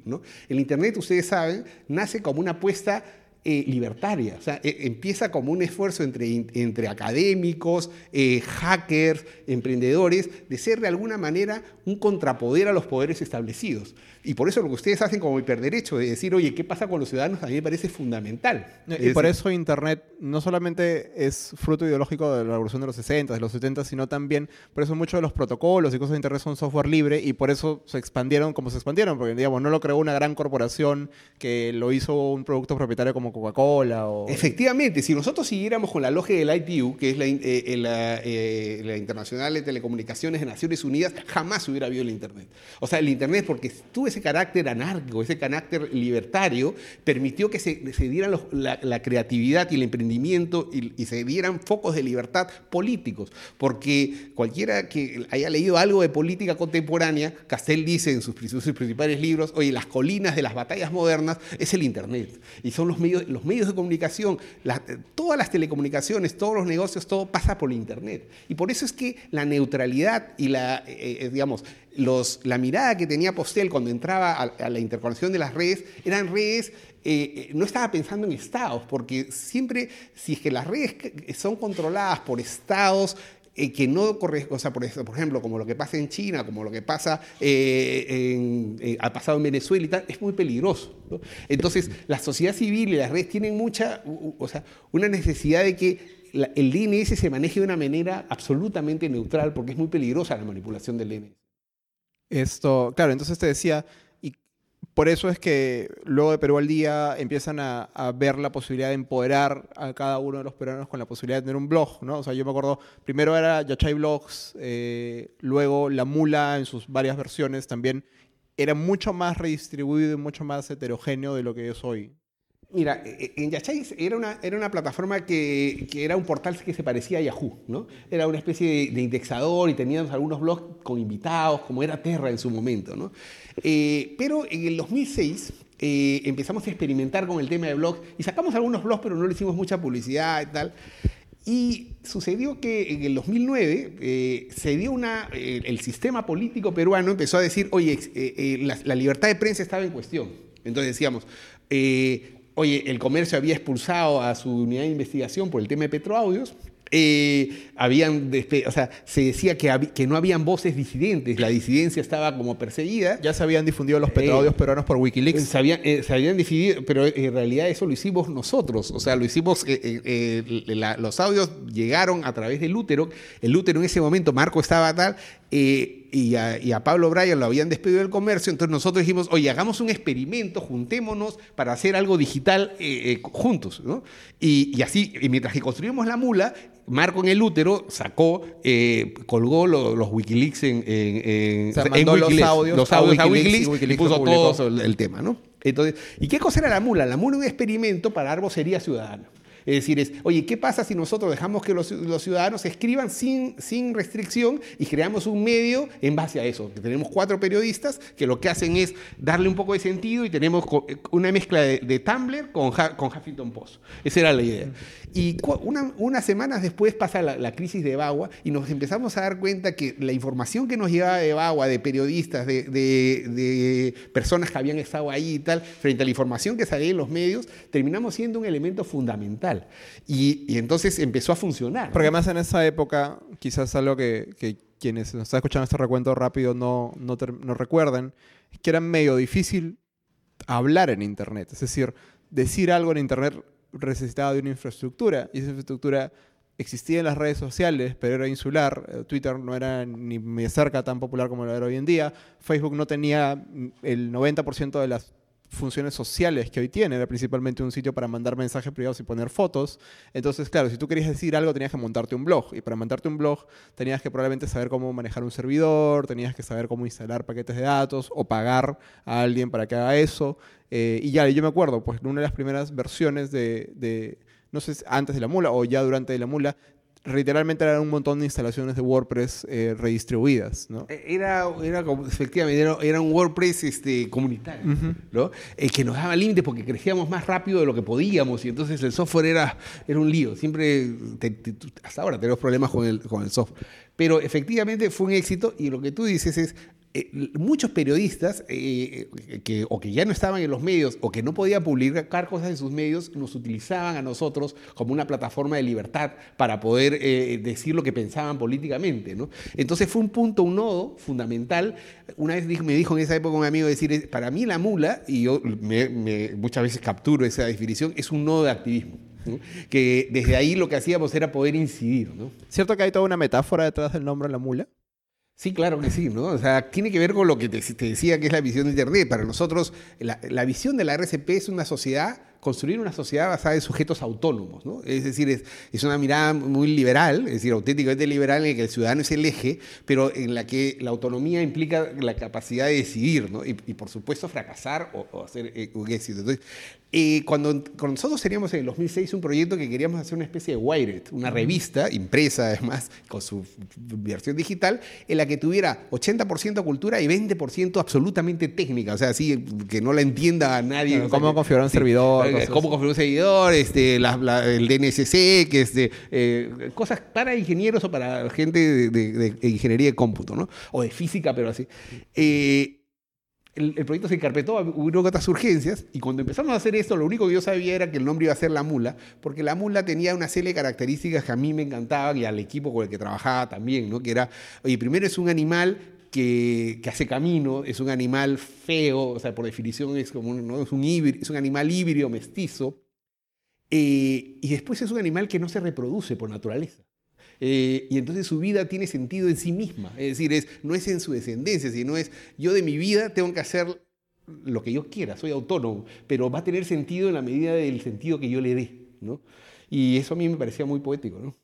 El Internet, ustedes saben, nace como una apuesta eh, libertaria. O sea, eh, empieza como un esfuerzo entre, entre académicos, hackers, emprendedores, de ser de alguna manera un contrapoder a los poderes establecidos. Y por eso lo que ustedes hacen como hiperderecho, de decir, oye, ¿qué pasa con los ciudadanos? A mí me parece fundamental. Y por eso Internet no solamente es fruto ideológico de la revolución de los 60, de los 70, sino también, por eso muchos de los protocolos y cosas de Internet son software libre y por eso se expandieron como se expandieron, porque digamos, no lo creó una gran corporación que lo hizo un producto propietario como Coca-Cola. O... Efectivamente, si nosotros siguiéramos con la lógica del ITU, que es la, eh, la, eh, la Internacional de Telecomunicaciones de Naciones Unidas, jamás hubiera habido el Internet. O sea, el Internet, porque tú ese carácter anárquico, ese carácter libertario, permitió que se, dieran la, creatividad y el emprendimiento y, se dieran focos de libertad políticos. Porque cualquiera que haya leído algo de política contemporánea, Castell dice en sus, sus principales libros, oye, las colinas de las batallas modernas es el Internet. Y son los medios, los medios de comunicación, todas las telecomunicaciones, todos los negocios, todo pasa por Internet. Y por eso es que la neutralidad y la, eh, eh, digamos, los, la mirada que tenía Postel cuando entraba a, la interconexión de las redes eran redes eh, no estaba pensando en estados, porque siempre, si es que las redes son controladas por estados eh, que no corre, o sea, por, por, ejemplo, como lo que pasa en China, como lo que pasa eh, ha pasado en Venezuela y tal, es muy peligroso. Entonces, la sociedad civil y las redes tienen mucha, o sea, una necesidad de que el DNS se maneje de una manera absolutamente neutral, porque es muy peligrosa la manipulación del DNS. Esto, claro, entonces te decía, y por eso es que luego de Perú al Día empiezan a, ver la posibilidad de empoderar a cada uno de los peruanos con la posibilidad de tener un blog, ¿no? O sea, yo me acuerdo, primero era Yachay Blogs, eh, luego La Mula en sus varias versiones también, era mucho más redistribuido y mucho más heterogéneo de lo que es hoy. Mira, e, e, en Yachay era una, era una plataforma que, que, era un portal que se parecía a Yahoo, ¿no? Era una especie de, indexador y teníamos algunos blogs con invitados, como era Terra en su momento, ¿no? Eh, pero en el 2006 eh, empezamos a experimentar con el tema de blogs y sacamos algunos blogs, pero no le hicimos mucha publicidad y tal. Y sucedió que en el 2009 eh, se dio una, el sistema político peruano empezó a decir, oye, la, la, libertad de prensa estaba en cuestión. Entonces decíamos, Oye, el comercio había expulsado a su unidad de investigación por el tema de Petroaudios. Eh, habían, o sea, se decía que, que, no habían voces disidentes, la disidencia estaba como perseguida. Ya se habían difundido los petroaudios eh, peruanos por Wikileaks. Se habían, eh, se habían difundido, pero en realidad eso lo hicimos nosotros, o sea, lo hicimos, los audios llegaron a través del útero, el útero en ese momento, Marco estaba tal, y a, Pablo Bryan lo habían despedido del comercio, entonces nosotros dijimos, oye, hagamos un experimento, juntémonos para hacer algo digital eh, eh, juntos. ¿no? Y, así, y mientras que construimos la mula, Marco en el útero sacó, eh, colgó los Wikileaks en, en, los audios, los audios a Wikileaks, y puso todo el, tema. ¿no? Entonces, ¿Y qué cosa era la mula? La mula era un experimento para arbocería ciudadana. Es decir, es, oye, ¿qué pasa si nosotros dejamos que los, ciudadanos escriban sin, sin restricción y creamos un medio en base a eso? tenemos cuatro periodistas que lo que hacen es darle un poco de sentido y tenemos una mezcla de, Tumblr con, con Huffington Post. Esa era la idea. Y unas semanas después pasa la, crisis de Bagua y nos empezamos a dar cuenta que la información que nos llegaba de Bagua, de periodistas, de, de personas que habían estado ahí y tal, frente a la información que salía en los medios, terminamos siendo un elemento fundamental. Y, entonces empezó a funcionar. Porque además en esa época, quizás algo que, quienes nos están escuchando este recuento rápido no, no, no recuerdan, es que era medio difícil hablar en Internet. Es decir, decir algo en Internet necesitaba de una infraestructura y esa infraestructura existía en las redes sociales, pero era insular. Eh, Twitter no era ni de cerca tan popular como lo era hoy en día. Facebook no tenía el 90% de las funciones sociales que hoy tiene, era principalmente un sitio para mandar mensajes privados y poner fotos. Entonces, claro, si tú querías decir algo, tenías que montarte un blog. Y para montarte un blog, tenías que probablemente saber cómo manejar un servidor, tenías que saber cómo instalar paquetes de datos o pagar a alguien para que haga eso. Eh, y ya, yo me acuerdo, pues una de las primeras versiones de, de, no sé, antes de la mula o ya durante la mula, literalmente eran un montón de instalaciones de WordPress eh, redistribuidas, ¿no? Eh, era, era como, efectivamente, era, era un WordPress este, comunitario, ¿no? Eh, que nos daba límites porque crecíamos más rápido de lo que podíamos y entonces el software era, era un lío. Siempre, hasta ahora tenemos problemas con el, con el software. Pero efectivamente fue un éxito y lo que tú dices es, eh, muchos periodistas eh, que, o que ya no estaban en los medios o que no podían publicar cosas en sus medios nos utilizaban a nosotros como una plataforma de libertad para poder eh, decir lo que pensaban políticamente. ¿no? Entonces fue un punto, un nodo fundamental. Una vez me dijo en esa época un amigo decir, para mí la mula, y yo muchas veces capturo esa definición, es un nodo de activismo. que desde ahí lo que hacíamos era poder incidir. ¿no? ¿Cierto que hay toda una metáfora detrás del nombre de la mula? Sí, claro que sí, ¿no? O sea, tiene que ver con lo que te, decía que es la visión de Internet. Para nosotros, la, visión de la RCP es una sociedad construir una sociedad basada en sujetos autónomos. ¿no? Es decir, es, una mirada muy liberal, es decir, auténticamente liberal en la que el ciudadano es el eje, pero en la que la autonomía implica la capacidad de decidir ¿no? y, y, por supuesto, fracasar o, o hacer eh, un éxito. Entonces, eh, cuando, cuando, nosotros teníamos en el 2006 un proyecto que queríamos hacer una especie de Wired, una revista impresa además con su versión digital, en la que tuviera 80% cultura y 20% absolutamente técnica, o sea, así que no la entienda a nadie. Claro, ¿Cómo configurar un sí, servidor? cómo configurar un seguidor, este, la, la, el DNSC, que es de, eh, cosas para ingenieros o para gente de, de, de, ingeniería de cómputo, ¿no? O de física, pero así. Eh, el, proyecto se encarpetó, hubo otras urgencias, y cuando empezamos a hacer esto, lo único que yo sabía era que el nombre iba a ser La Mula, porque La Mula tenía una serie de características que a mí me encantaban y al equipo con el que trabajaba también, ¿no? Que era, oye, primero es un animal que, que, hace camino, es un animal feo, o sea, por definición es como un, ¿no? es un, híbrido, es un animal híbrido, mestizo, eh, y después es un animal que no se reproduce por naturaleza. Eh, y entonces su vida tiene sentido en sí misma, es decir, es, no es en su descendencia, sino es yo de mi vida tengo que hacer lo que yo quiera, soy autónomo, pero va a tener sentido en la medida del sentido que yo le dé. ¿no? Y eso a mí me parecía muy poético. ¿no?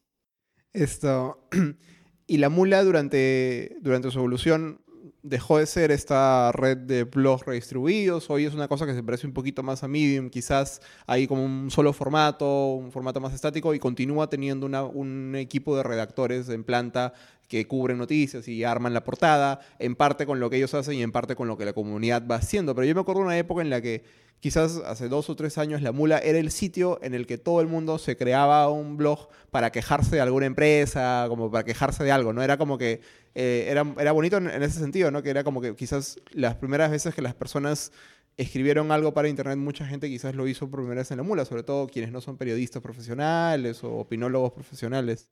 Esto. <clears throat> Y la mula durante, durante su evolución dejó de ser esta red de blogs redistribuidos, hoy es una cosa que se parece un poquito más a Medium, quizás hay como un solo formato, un formato más estático y continúa teniendo una, un equipo de redactores en planta que cubren noticias y arman la portada, en parte con lo que ellos hacen y en parte con lo que la comunidad va haciendo. Pero yo me acuerdo de una época en la que quizás hace dos o tres años la mula era el sitio en el que todo el mundo se creaba un blog para quejarse de alguna empresa, como para quejarse de algo, ¿no? Era como que eh, era, era bonito en, en, ese sentido, ¿no? Que era como que quizás las primeras veces que las personas escribieron algo para internet, mucha gente quizás lo hizo por primera vez en la mula, sobre todo quienes no son periodistas profesionales o opinólogos profesionales.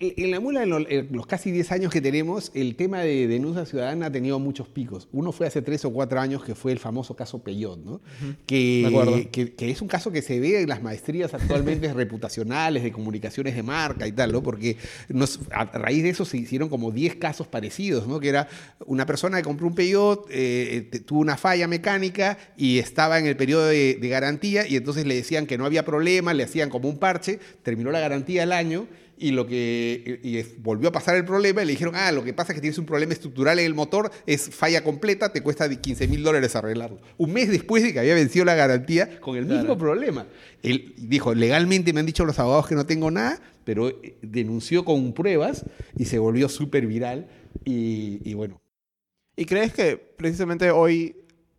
En la mula, en los casi 10 años que tenemos, el tema de denuncia ciudadana ha tenido muchos picos. Uno fue hace 3 o 4 años, que fue el famoso caso Peyot, ¿no? que, que, que, es un caso que se ve en las maestrías actualmente <laughs> reputacionales, de comunicaciones de marca y tal, ¿no? Porque nos, a raíz de eso se hicieron como 10 casos parecidos, ¿no? Que era una persona que compró un Peyot, eh, tuvo una falla mecánica y estaba en el periodo de, de garantía y entonces le decían que no había problema, le hacían como un parche, terminó la garantía al año y lo que y volvió a pasar el problema y le dijeron, ah, lo que pasa es que tienes un problema estructural en el motor, es falla completa, te cuesta 15 mil dólares arreglarlo. Un mes después de que había vencido la garantía con el claro. mismo problema. Él dijo, legalmente me han dicho los abogados que no tengo nada, pero eh, denunció con pruebas y se volvió súper viral y, y bueno. ¿Y crees que precisamente hoy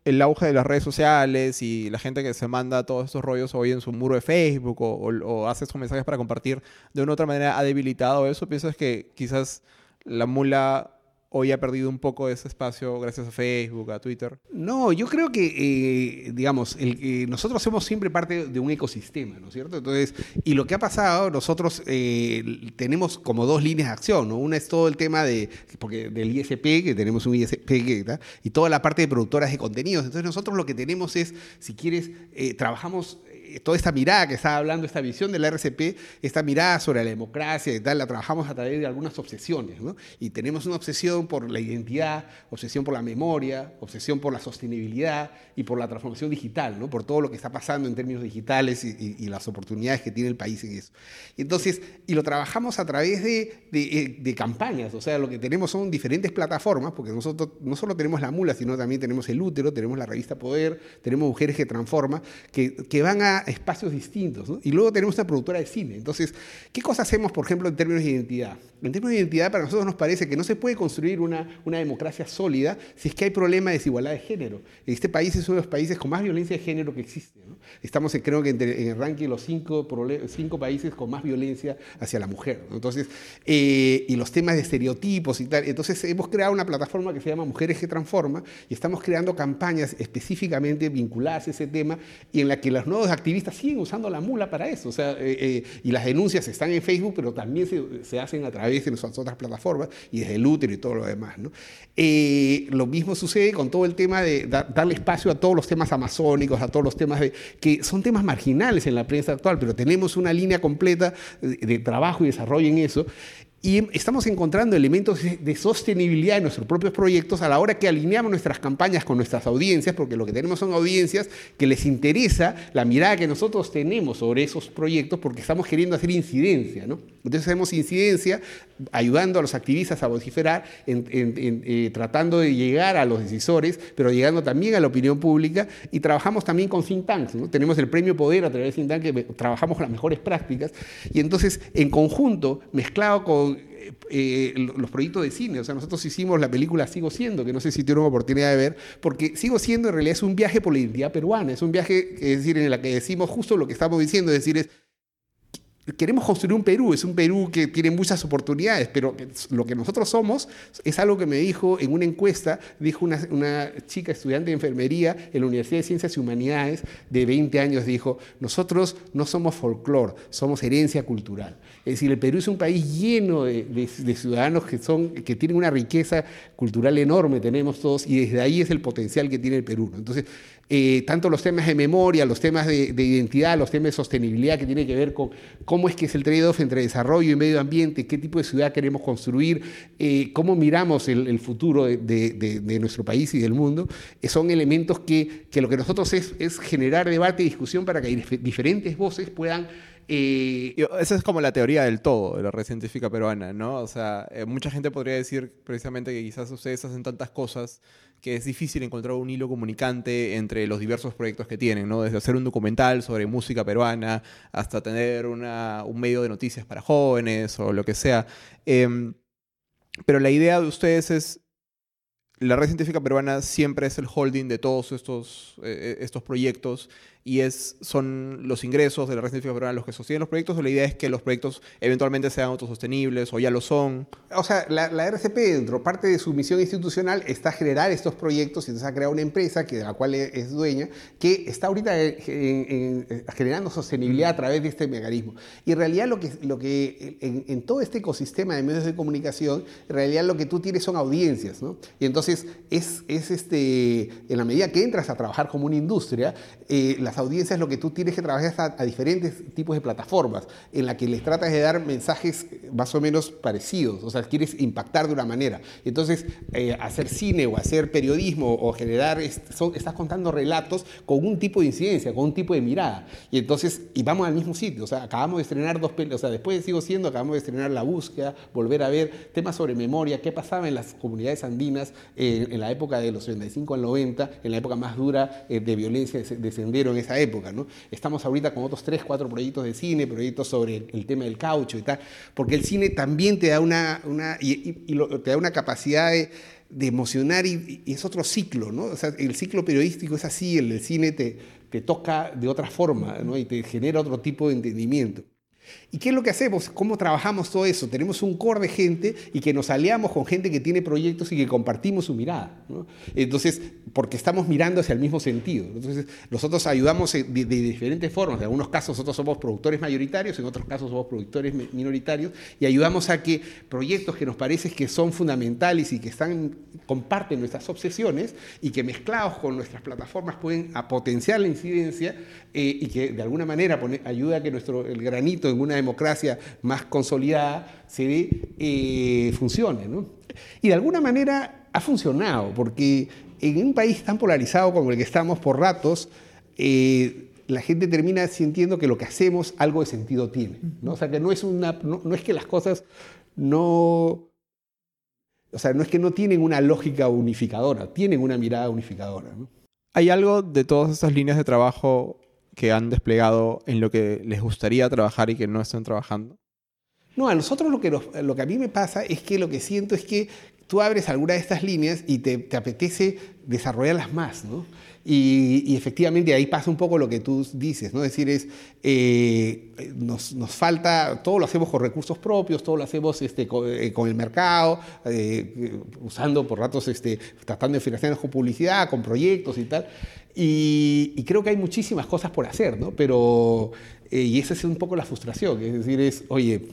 el auge de las redes sociales y la gente que se manda todos estos rollos hoy en su muro de Facebook o, hace estos mensajes para compartir de una u otra manera ha debilitado eso? ¿Piensas que quizás la mula hoy ha perdido un poco de ese espacio gracias a Facebook, a Twitter? No, yo creo que, eh, digamos, eh, nosotros somos siempre parte de un ecosistema, ¿no es cierto? Entonces, y lo que ha pasado, nosotros eh, tenemos como dos líneas de acción, ¿no? Una es todo el tema de, porque del ISP, que tenemos un ISP, y toda la parte de productoras de contenidos. Entonces, nosotros lo que tenemos es, si quieres, trabajamos toda esta mirada que estaba hablando, esta visión del RCP, esta mirada sobre la democracia y tal, la trabajamos a través de algunas obsesiones, ¿no? Y tenemos una obsesión por la identidad, obsesión por la memoria, obsesión por la sostenibilidad y por la transformación digital, ¿no? Por todo lo que está pasando en términos digitales y, las oportunidades que tiene el país en eso. Entonces, y lo trabajamos a través de, de, eh, de, campañas, o sea, lo que tenemos son diferentes plataformas, porque nosotros no solo tenemos la mula, sino también tenemos el útero, tenemos la revista Poder, tenemos Mujeres que Transforma, que, que van a espacios distintos. Y luego tenemos una productora de cine. Entonces, ¿qué cosas hacemos, por ejemplo, en términos de identidad? En términos de identidad, para nosotros nos parece que no se puede construir una, una democracia sólida si es que hay problema de desigualdad de género. Este país es uno de los países con más violencia de género que existe. Estamos, creo que, en el ranking de los cinco, cinco países con más violencia hacia la mujer. Entonces, eh, y los temas de estereotipos y tal. Entonces, hemos creado una plataforma que se llama Mujeres que Transforma y estamos creando campañas específicamente vinculadas a ese tema y en la que los nuevos activistas siguen usando la mula para eso. O sea, eh, eh, y las denuncias están en Facebook, pero también se, se hacen a través de nuestras otras plataformas y desde el útero y todo lo demás. ¿no? Eh, lo mismo sucede con todo el tema de darle espacio a todos los temas amazónicos, a todos los temas de, que son temas marginales en la prensa actual, pero tenemos una línea completa de trabajo y desarrollo en eso. Y estamos encontrando elementos de sostenibilidad en nuestros propios proyectos a la hora que alineamos nuestras campañas con nuestras audiencias, porque lo que tenemos son audiencias que les interesa la mirada que nosotros tenemos sobre esos proyectos, porque estamos queriendo hacer incidencia. ¿no? Entonces hacemos incidencia ayudando a los activistas a vociferar, eh, tratando de llegar a los decisores, pero llegando también a la opinión pública, y trabajamos también con think tanks. ¿no? Tenemos el premio Poder a través de think tanks, que trabajamos con las mejores prácticas, y entonces en conjunto, mezclado con eh, los proyectos de cine. O sea, nosotros hicimos la película Sigo Siendo, que no sé si tuvieron oportunidad de ver, porque Sigo Siendo en realidad es un viaje por la identidad peruana, es un viaje, es decir, en el que decimos justo lo que estamos diciendo, es decir, es queremos construir un Perú, es un Perú que tiene muchas oportunidades, pero lo que nosotros somos es algo que me dijo en una encuesta, dijo una, chica estudiante de enfermería en la Universidad de Ciencias y Humanidades de 20 años, dijo, nosotros no somos folclore, somos herencia cultural. Es decir, el Perú es un país lleno de, ciudadanos que, son, que tienen una riqueza cultural enorme, tenemos todos, y desde ahí es el potencial que tiene el Perú. Entonces, eh, tanto los temas de memoria, los temas de, identidad, los temas de sostenibilidad que tiene que ver con cómo es que es el trade-off entre desarrollo y medio ambiente, qué tipo de ciudad queremos construir, eh, cómo miramos el, futuro de, nuestro país y del mundo, eh, son elementos que, que, lo que nosotros es, es generar debate y discusión para que diferentes voces puedan esa es como la teoría del todo de la red científica peruana, ¿no? O sea, mucha gente podría decir precisamente que quizás ustedes hacen tantas cosas que es difícil encontrar un hilo comunicante entre los diversos proyectos que tienen, ¿no? Desde hacer un documental sobre música peruana hasta tener una, un medio de noticias para jóvenes o lo que sea. Em, pero la idea de ustedes es la red científica peruana siempre es el holding de todos estos, eh, estos proyectos y es, son los ingresos de la red científica peruana los que sostienen los proyectos o la idea es que los proyectos eventualmente sean autosostenibles o ya lo son? O sea, la, RCP dentro, parte de su misión institucional está generar estos proyectos y entonces ha creado una empresa que, de la cual es dueña que está ahorita generando sostenibilidad a través de este mecanismo. Y en realidad lo que, lo que en, todo este ecosistema de medios de comunicación, en realidad lo que tú tienes son audiencias, ¿no? Y entonces es, es este, en la medida que entras a trabajar como una industria, eh, las audiencias lo que tú tienes que trabajar es a, diferentes tipos de plataformas en la que les tratas de dar mensajes más o menos parecidos, o sea, quieres impactar de una manera. Entonces, eh, hacer cine o hacer periodismo o generar, estás contando relatos con un tipo de incidencia, con un tipo de mirada. Y entonces, y vamos al mismo sitio, o sea, acabamos de estrenar dos películas, o sea, después de Sigo Siendo, acabamos de estrenar La Búsqueda, volver a ver temas sobre memoria, qué pasaba en las comunidades andinas eh, en la época de los 35 al 90, en la época más dura eh, de violencia de sendero en esa época. ¿no? Estamos ahorita con otros tres, cuatro proyectos de cine, proyectos sobre el, tema del caucho y tal, porque el cine también te da una, una y, te da una capacidad de, emocionar y, es otro ciclo, ¿no? O sea, el ciclo periodístico es así, el, cine te, te toca de otra forma, ¿no? Y te genera otro tipo de entendimiento. ¿Y qué es lo que hacemos? ¿Cómo trabajamos todo eso? Tenemos un core de gente y que nos aliamos con gente que tiene proyectos y que compartimos su mirada. Entonces, porque estamos mirando hacia el mismo sentido. Entonces, nosotros ayudamos de, diferentes formas. En algunos casos nosotros somos productores mayoritarios, en otros casos somos productores minoritarios y ayudamos a que proyectos que nos parece que son fundamentales y que están, comparten nuestras obsesiones y que mezclados con nuestras plataformas pueden potenciar la incidencia eh, y que de alguna manera ayuda a que nuestro, el granito en una democracia más consolidada se eh, funcione. Y de alguna manera ha funcionado, porque en un país tan polarizado como el que estamos por ratos, eh, la gente termina sintiendo que lo que hacemos algo de sentido tiene. ¿no? O sea, que no es, una, no, es que las cosas no... O sea, no es que no tienen una lógica unificadora, tienen una mirada unificadora. ¿Hay algo de todas esas líneas de trabajo que han desplegado en lo que les gustaría trabajar y que no están trabajando? No, a nosotros lo que, a mí me pasa es que lo que siento es que tú abres alguna de estas líneas y te, te apetece desarrollarlas más, ¿no? Y, efectivamente ahí pasa un poco lo que tú dices, ¿no? Es decir, es, eh, nos, nos, falta, todo lo hacemos con recursos propios, todo lo hacemos este, con, eh, el mercado, eh, usando por ratos, este, tratando de financiar con publicidad, con proyectos y tal. Y, y, creo que hay muchísimas cosas por hacer, ¿no? Pero, y esa es un poco la frustración, es decir, es, oye,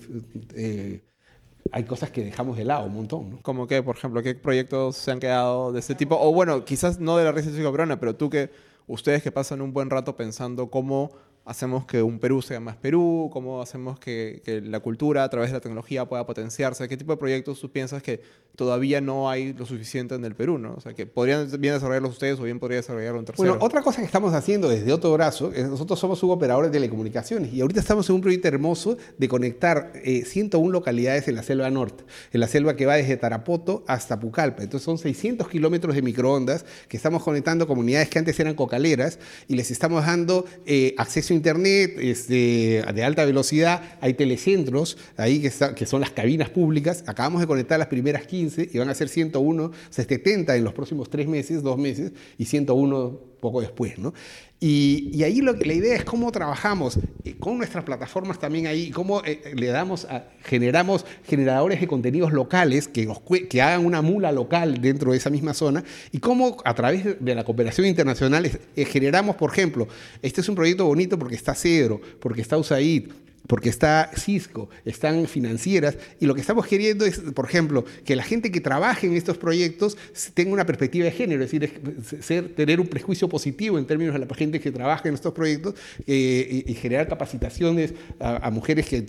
hay cosas que dejamos de lado un montón. ¿no? Como que, por ejemplo, qué proyectos se han quedado de este tipo, o bueno, quizás no de la red ciudadana, pero tú que, ustedes que pasan un buen rato pensando cómo hacemos que un Perú sea más Perú, cómo hacemos que, que, la cultura a través de la tecnología pueda potenciarse, qué tipo de proyectos tú piensas que todavía no hay lo suficiente en el Perú, ¿no? O sea, que podrían bien desarrollarlos ustedes o bien podría desarrollarlo un tercero. Bueno, otra cosa que estamos haciendo desde otro brazo, nosotros somos suboperadores de telecomunicaciones y ahorita estamos en un proyecto hermoso de conectar 101 eh, localidades en la selva norte, en la selva que va desde Tarapoto hasta Pucallpa. Entonces son 600 kilómetros de microondas que estamos conectando comunidades que antes eran cocaleras y les estamos dando eh, acceso internet este, de alta velocidad, hay telecentros ahí que, que, son las cabinas públicas, acabamos de conectar las primeras 15 y van a ser 101, o sea, 70 en los próximos tres meses, dos meses, y 101 poco después, ¿no? Y, ahí la idea es cómo trabajamos eh, con nuestras plataformas también ahí, cómo eh, le damos, a, generamos generadores de contenidos locales que, que hagan una mula local dentro de esa misma zona y cómo a través de la cooperación internacional eh, generamos, por ejemplo, este es un proyecto bonito porque está Cedro, porque está USAID, porque está Cisco, están financieras, y lo que estamos queriendo es, por ejemplo, que la gente que trabaje en estos proyectos tenga una perspectiva de género, es decir, ser, tener un prejuicio positivo en términos de la gente que trabaja en estos proyectos eh, y, generar capacitaciones a, mujeres que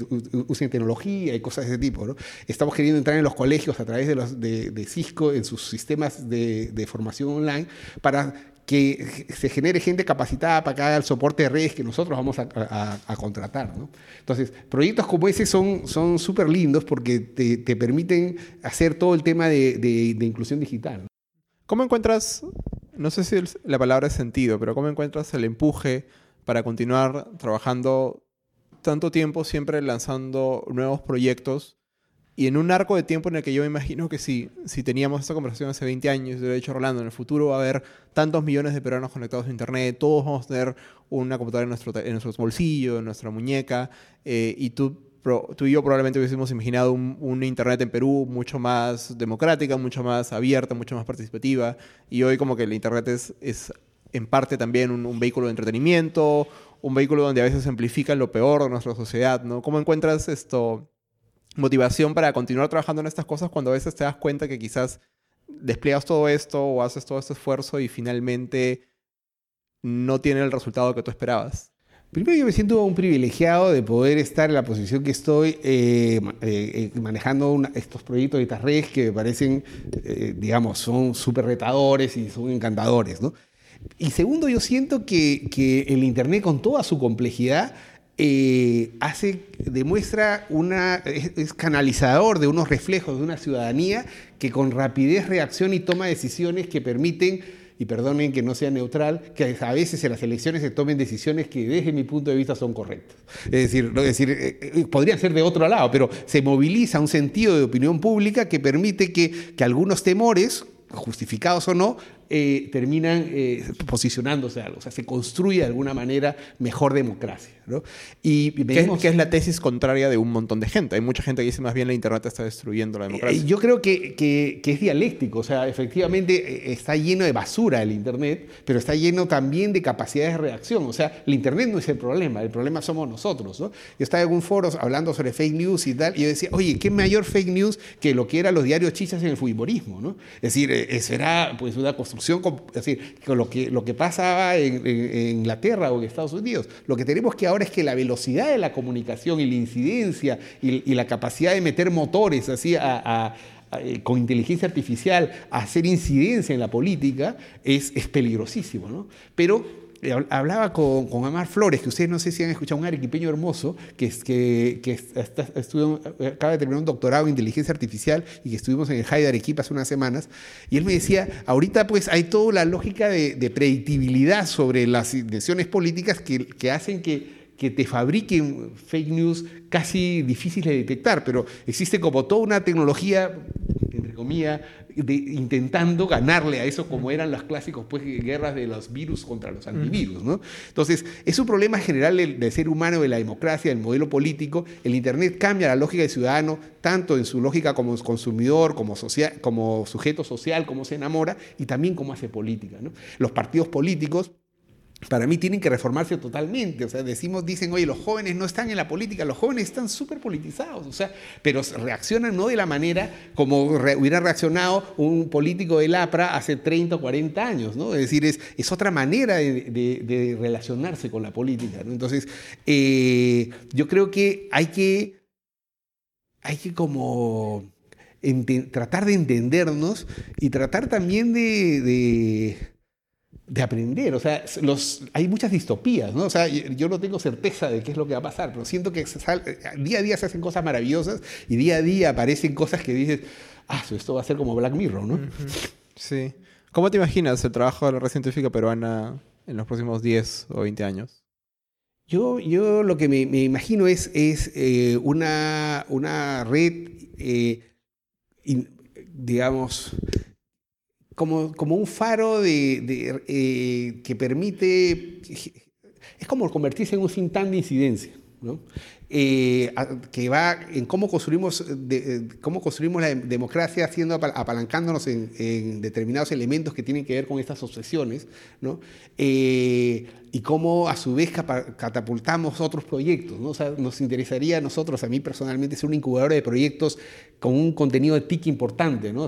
usen tecnología y cosas de ese tipo. Estamos queriendo entrar en los colegios a través de, los, de, Cisco en sus sistemas de, de formación online para que se genere gente capacitada para que haga el soporte de redes que nosotros vamos a, contratar. ¿no? Entonces, proyectos como ese son súper lindos porque te, te, permiten hacer todo el tema de, de, inclusión digital. ¿Cómo encuentras, no sé si la palabra es sentido, pero cómo encuentras el empuje para continuar trabajando tanto tiempo siempre lanzando nuevos proyectos y en un arco de tiempo en el que yo me imagino que si, si teníamos esta conversación hace 20 años, yo he dicho Rolando, en el futuro va a haber tantos millones de peruanos conectados a Internet, todos vamos a tener una computadora en nuestro, en nuestros bolsillos, en nuestra muñeca, eh, y tú, tú y yo probablemente hubiésemos imaginado un, Internet en Perú mucho más democrática, mucho más abierta, mucho más participativa, y hoy como que el Internet es, es en parte también un, un vehículo de entretenimiento, un vehículo donde a veces amplifica lo peor de nuestra sociedad, ¿no? ¿Cómo encuentras esto? Motivación para continuar trabajando en estas cosas cuando a veces te das cuenta que quizás despliegas todo esto o haces todo este esfuerzo y finalmente no tiene el resultado que tú esperabas? Primero yo me siento un privilegiado de poder estar en la posición que estoy eh, eh, eh, manejando estos proyectos de estas redes que me parecen, digamos, son súper retadores y son encantadores. ¿no? Y segundo, yo siento que, que el Internet con toda su complejidad eh, hace, demuestra una, es, canalizador de unos reflejos de una ciudadanía que con rapidez reacciona y toma decisiones que permiten, y perdonen que no sea neutral, que a veces en las elecciones se tomen decisiones que desde mi punto de vista son correctas. Es decir, es decir eh, eh, podría ser de otro lado, pero se moviliza un sentido de opinión pública que permite que, que algunos temores, justificados o no, eh, terminan eh, posicionándose algo, o sea, se construye de alguna manera mejor democracia. ¿no? Y ¿Qué, es, es la tesis contraria de un montón de gente? Hay mucha gente que dice más bien la Internet está destruyendo la eh, democracia. yo creo que, que, es dialéctico, o sea, efectivamente está lleno de basura el Internet, pero está lleno también de capacidades de reacción, o sea, el Internet no es el problema, el problema somos nosotros. ¿no? Yo estaba en un foro hablando sobre fake news y tal, y yo decía, oye, ¿qué mayor fake news que lo que eran los diarios chichas en el futbolismo? ¿no? Es decir, eso era pues, una construcción decir, con lo que, lo que pasaba en, Inglaterra o en Estados Unidos. Lo que tenemos que ahora es que la velocidad de la comunicación y la incidencia y, la capacidad de meter motores así eh, con inteligencia artificial a hacer incidencia en la política es, es peligrosísimo. ¿no? Pero hablaba con, con, Amar Flores, que ustedes no sé si han escuchado, un arequipeño hermoso, que, que, que acaba de terminar un doctorado en inteligencia artificial y que estuvimos en el High de hace unas semanas, y él me decía, ahorita pues hay toda la lógica de, de predictibilidad sobre las decisiones políticas que, que hacen que que te fabriquen fake news casi difíciles de detectar, pero existe como toda una tecnología, entre comillas, intentando ganarle a eso como eran los clásicos pues, guerras de los virus contra los antivirus. ¿no? Entonces, es un problema general del, ser humano, de la democracia, del modelo político. El Internet cambia la lógica del ciudadano, tanto en su lógica como consumidor, como, como sujeto social, como se enamora, y también como hace política. Los partidos políticos para mí tienen que reformarse totalmente. O sea, decimos, dicen, oye, los jóvenes no están en la política, los jóvenes están súper politizados, o sea, pero reaccionan no de la manera como hubiera reaccionado un político del APRA hace 30 o 40 años, ¿no? Es decir, es, otra manera de, relacionarse con la política. Entonces, eh, yo creo que hay que, hay que como tratar de entendernos y tratar también de aprender. O sea, los, hay muchas distopías, ¿no? O sea, yo no tengo certeza de qué es lo que va a pasar, pero siento que día a día se hacen cosas maravillosas y día a día aparecen cosas que dices, ah, esto va a ser como Black Mirror, ¿no? Sí. ¿Cómo te imaginas el trabajo de la red científica peruana en los próximos 10 o 20 años? Yo, yo lo que me, imagino es, es eh, una, una red, eh, digamos, como, como un faro de, eh, que permite, es como convertirse en un cintán de incidencia, ¿no? Eh, que va en cómo construimos, de, cómo construimos la democracia haciendo, apalancándonos en, determinados elementos que tienen que ver con estas obsesiones, ¿no? Eh, y cómo a su vez catapultamos otros proyectos. ¿no? Nos interesaría a nosotros, a mí personalmente, ser un incubador de proyectos con un contenido de TIC importante. ¿no?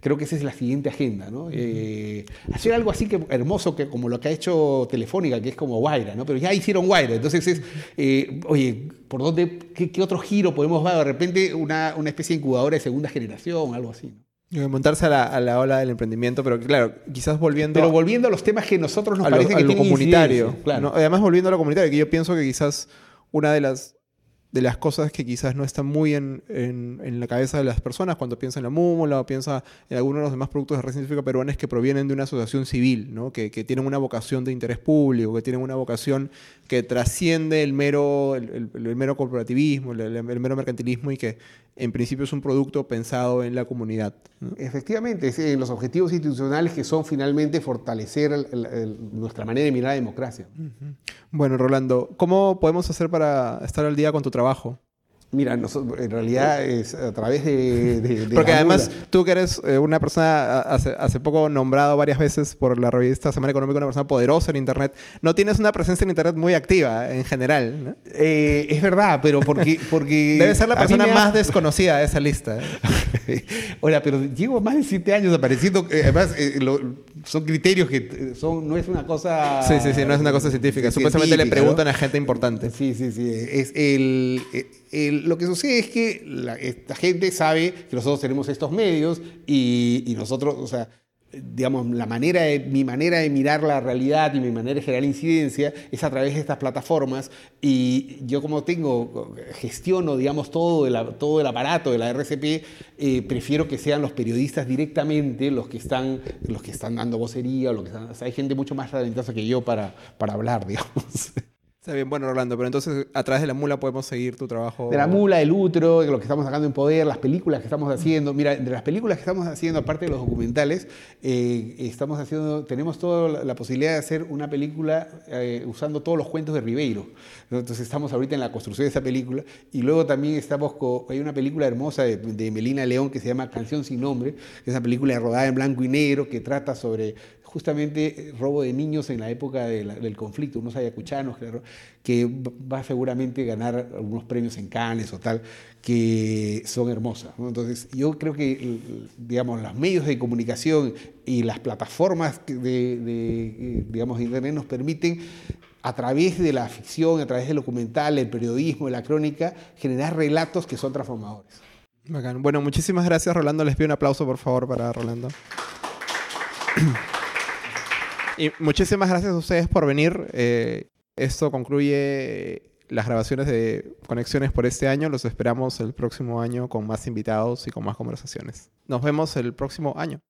Creo que esa es la siguiente agenda, ¿no? Eh, hacer algo así que hermoso que como lo que ha hecho Telefónica, que es como Guaira, ¿no? Pero ya hicieron Guaira, entonces es, eh, oye, ¿por dónde, qué, otro giro podemos dar? De repente una, una especie de incubadora de segunda generación, algo así, ¿no? Montarse a la, a la, ola del emprendimiento, pero claro, quizás volviendo... Pero volviendo a los temas que nosotros nos a parecen lo, que lo comunitario. Claro. Además, volviendo a lo comunitario, que yo pienso que quizás una de las de las cosas que quizás no están muy en, en, la cabeza de las personas cuando piensan en la múmula o piensa en algunos de los demás productos de red peruana es que provienen de una asociación civil, ¿no? que, que, tienen una vocación de interés público, que tienen una vocación que trasciende el mero, el, mero corporativismo, el, mero mercantilismo y que en principio es un producto pensado en la comunidad. Efectivamente, es, los objetivos institucionales que son finalmente fortalecer nuestra manera de mirar la democracia. Bueno, Rolando, ¿cómo podemos hacer para estar al día con tu trabajo? Mira, en realidad es a través de... Porque además tú que eres eh, una persona hace, hace, poco nombrado varias veces por la revista Semana Económica, una persona poderosa en Internet, no tienes una presencia en Internet muy activa en general. ¿no? Eh, es verdad, pero porque... <laughs> porque Debe ser la persona más desconocida de esa lista. <laughs> Hola, pero llevo más de siete años apareciendo, eh, además son criterios que son, no es una cosa... Sí, sí, sí, no es una cosa científica. Supuestamente le preguntan a gente importante. Sí, sí, sí. Es el lo que sucede es que la, esta gente sabe que nosotros tenemos estos medios y, nosotros, o sea, digamos, la manera mi manera de mirar la realidad y mi manera de generar incidencia es a través de estas plataformas y yo como tengo, gestiono, digamos, todo el, todo el aparato de la RCP, eh, prefiero que sean los periodistas directamente los que están, los que están dando vocería, o lo que sea, hay gente mucho más talentosa que yo para, para hablar, <laughs> digamos. Está bien, bueno, Rolando, pero entonces a través de la mula podemos seguir tu trabajo. De la mula, el útero, de lo que estamos sacando en poder, las películas que estamos haciendo. Mira, de las películas que estamos haciendo, aparte de los documentales, eh, estamos haciendo, tenemos toda la posibilidad de hacer una película eh, usando todos los cuentos de Ribeiro. Entonces estamos ahorita en la construcción de esa película. Y luego también estamos con, hay una película hermosa de Melina León que se llama Canción sin nombre, que es una película rodada en blanco y negro que trata sobre justamente eh, robo de niños en la época del conflicto, unos ayacuchanos, que va seguramente a ganar algunos premios en Cannes o tal, que son hermosas. Entonces, yo creo que, digamos, los medios de comunicación y las plataformas de, de, digamos, de Internet nos permiten a través de la ficción, a través del documental, el periodismo, la crónica, generar relatos que son transformadores. Bueno, muchísimas gracias, Rolando. Les pido un aplauso, por favor, para Rolando. <clears throat> Y muchísimas gracias a ustedes por venir. Eh, esto concluye las grabaciones de Conexiones por este año. Los esperamos el próximo año con más invitados y con más conversaciones. Nos vemos el próximo año.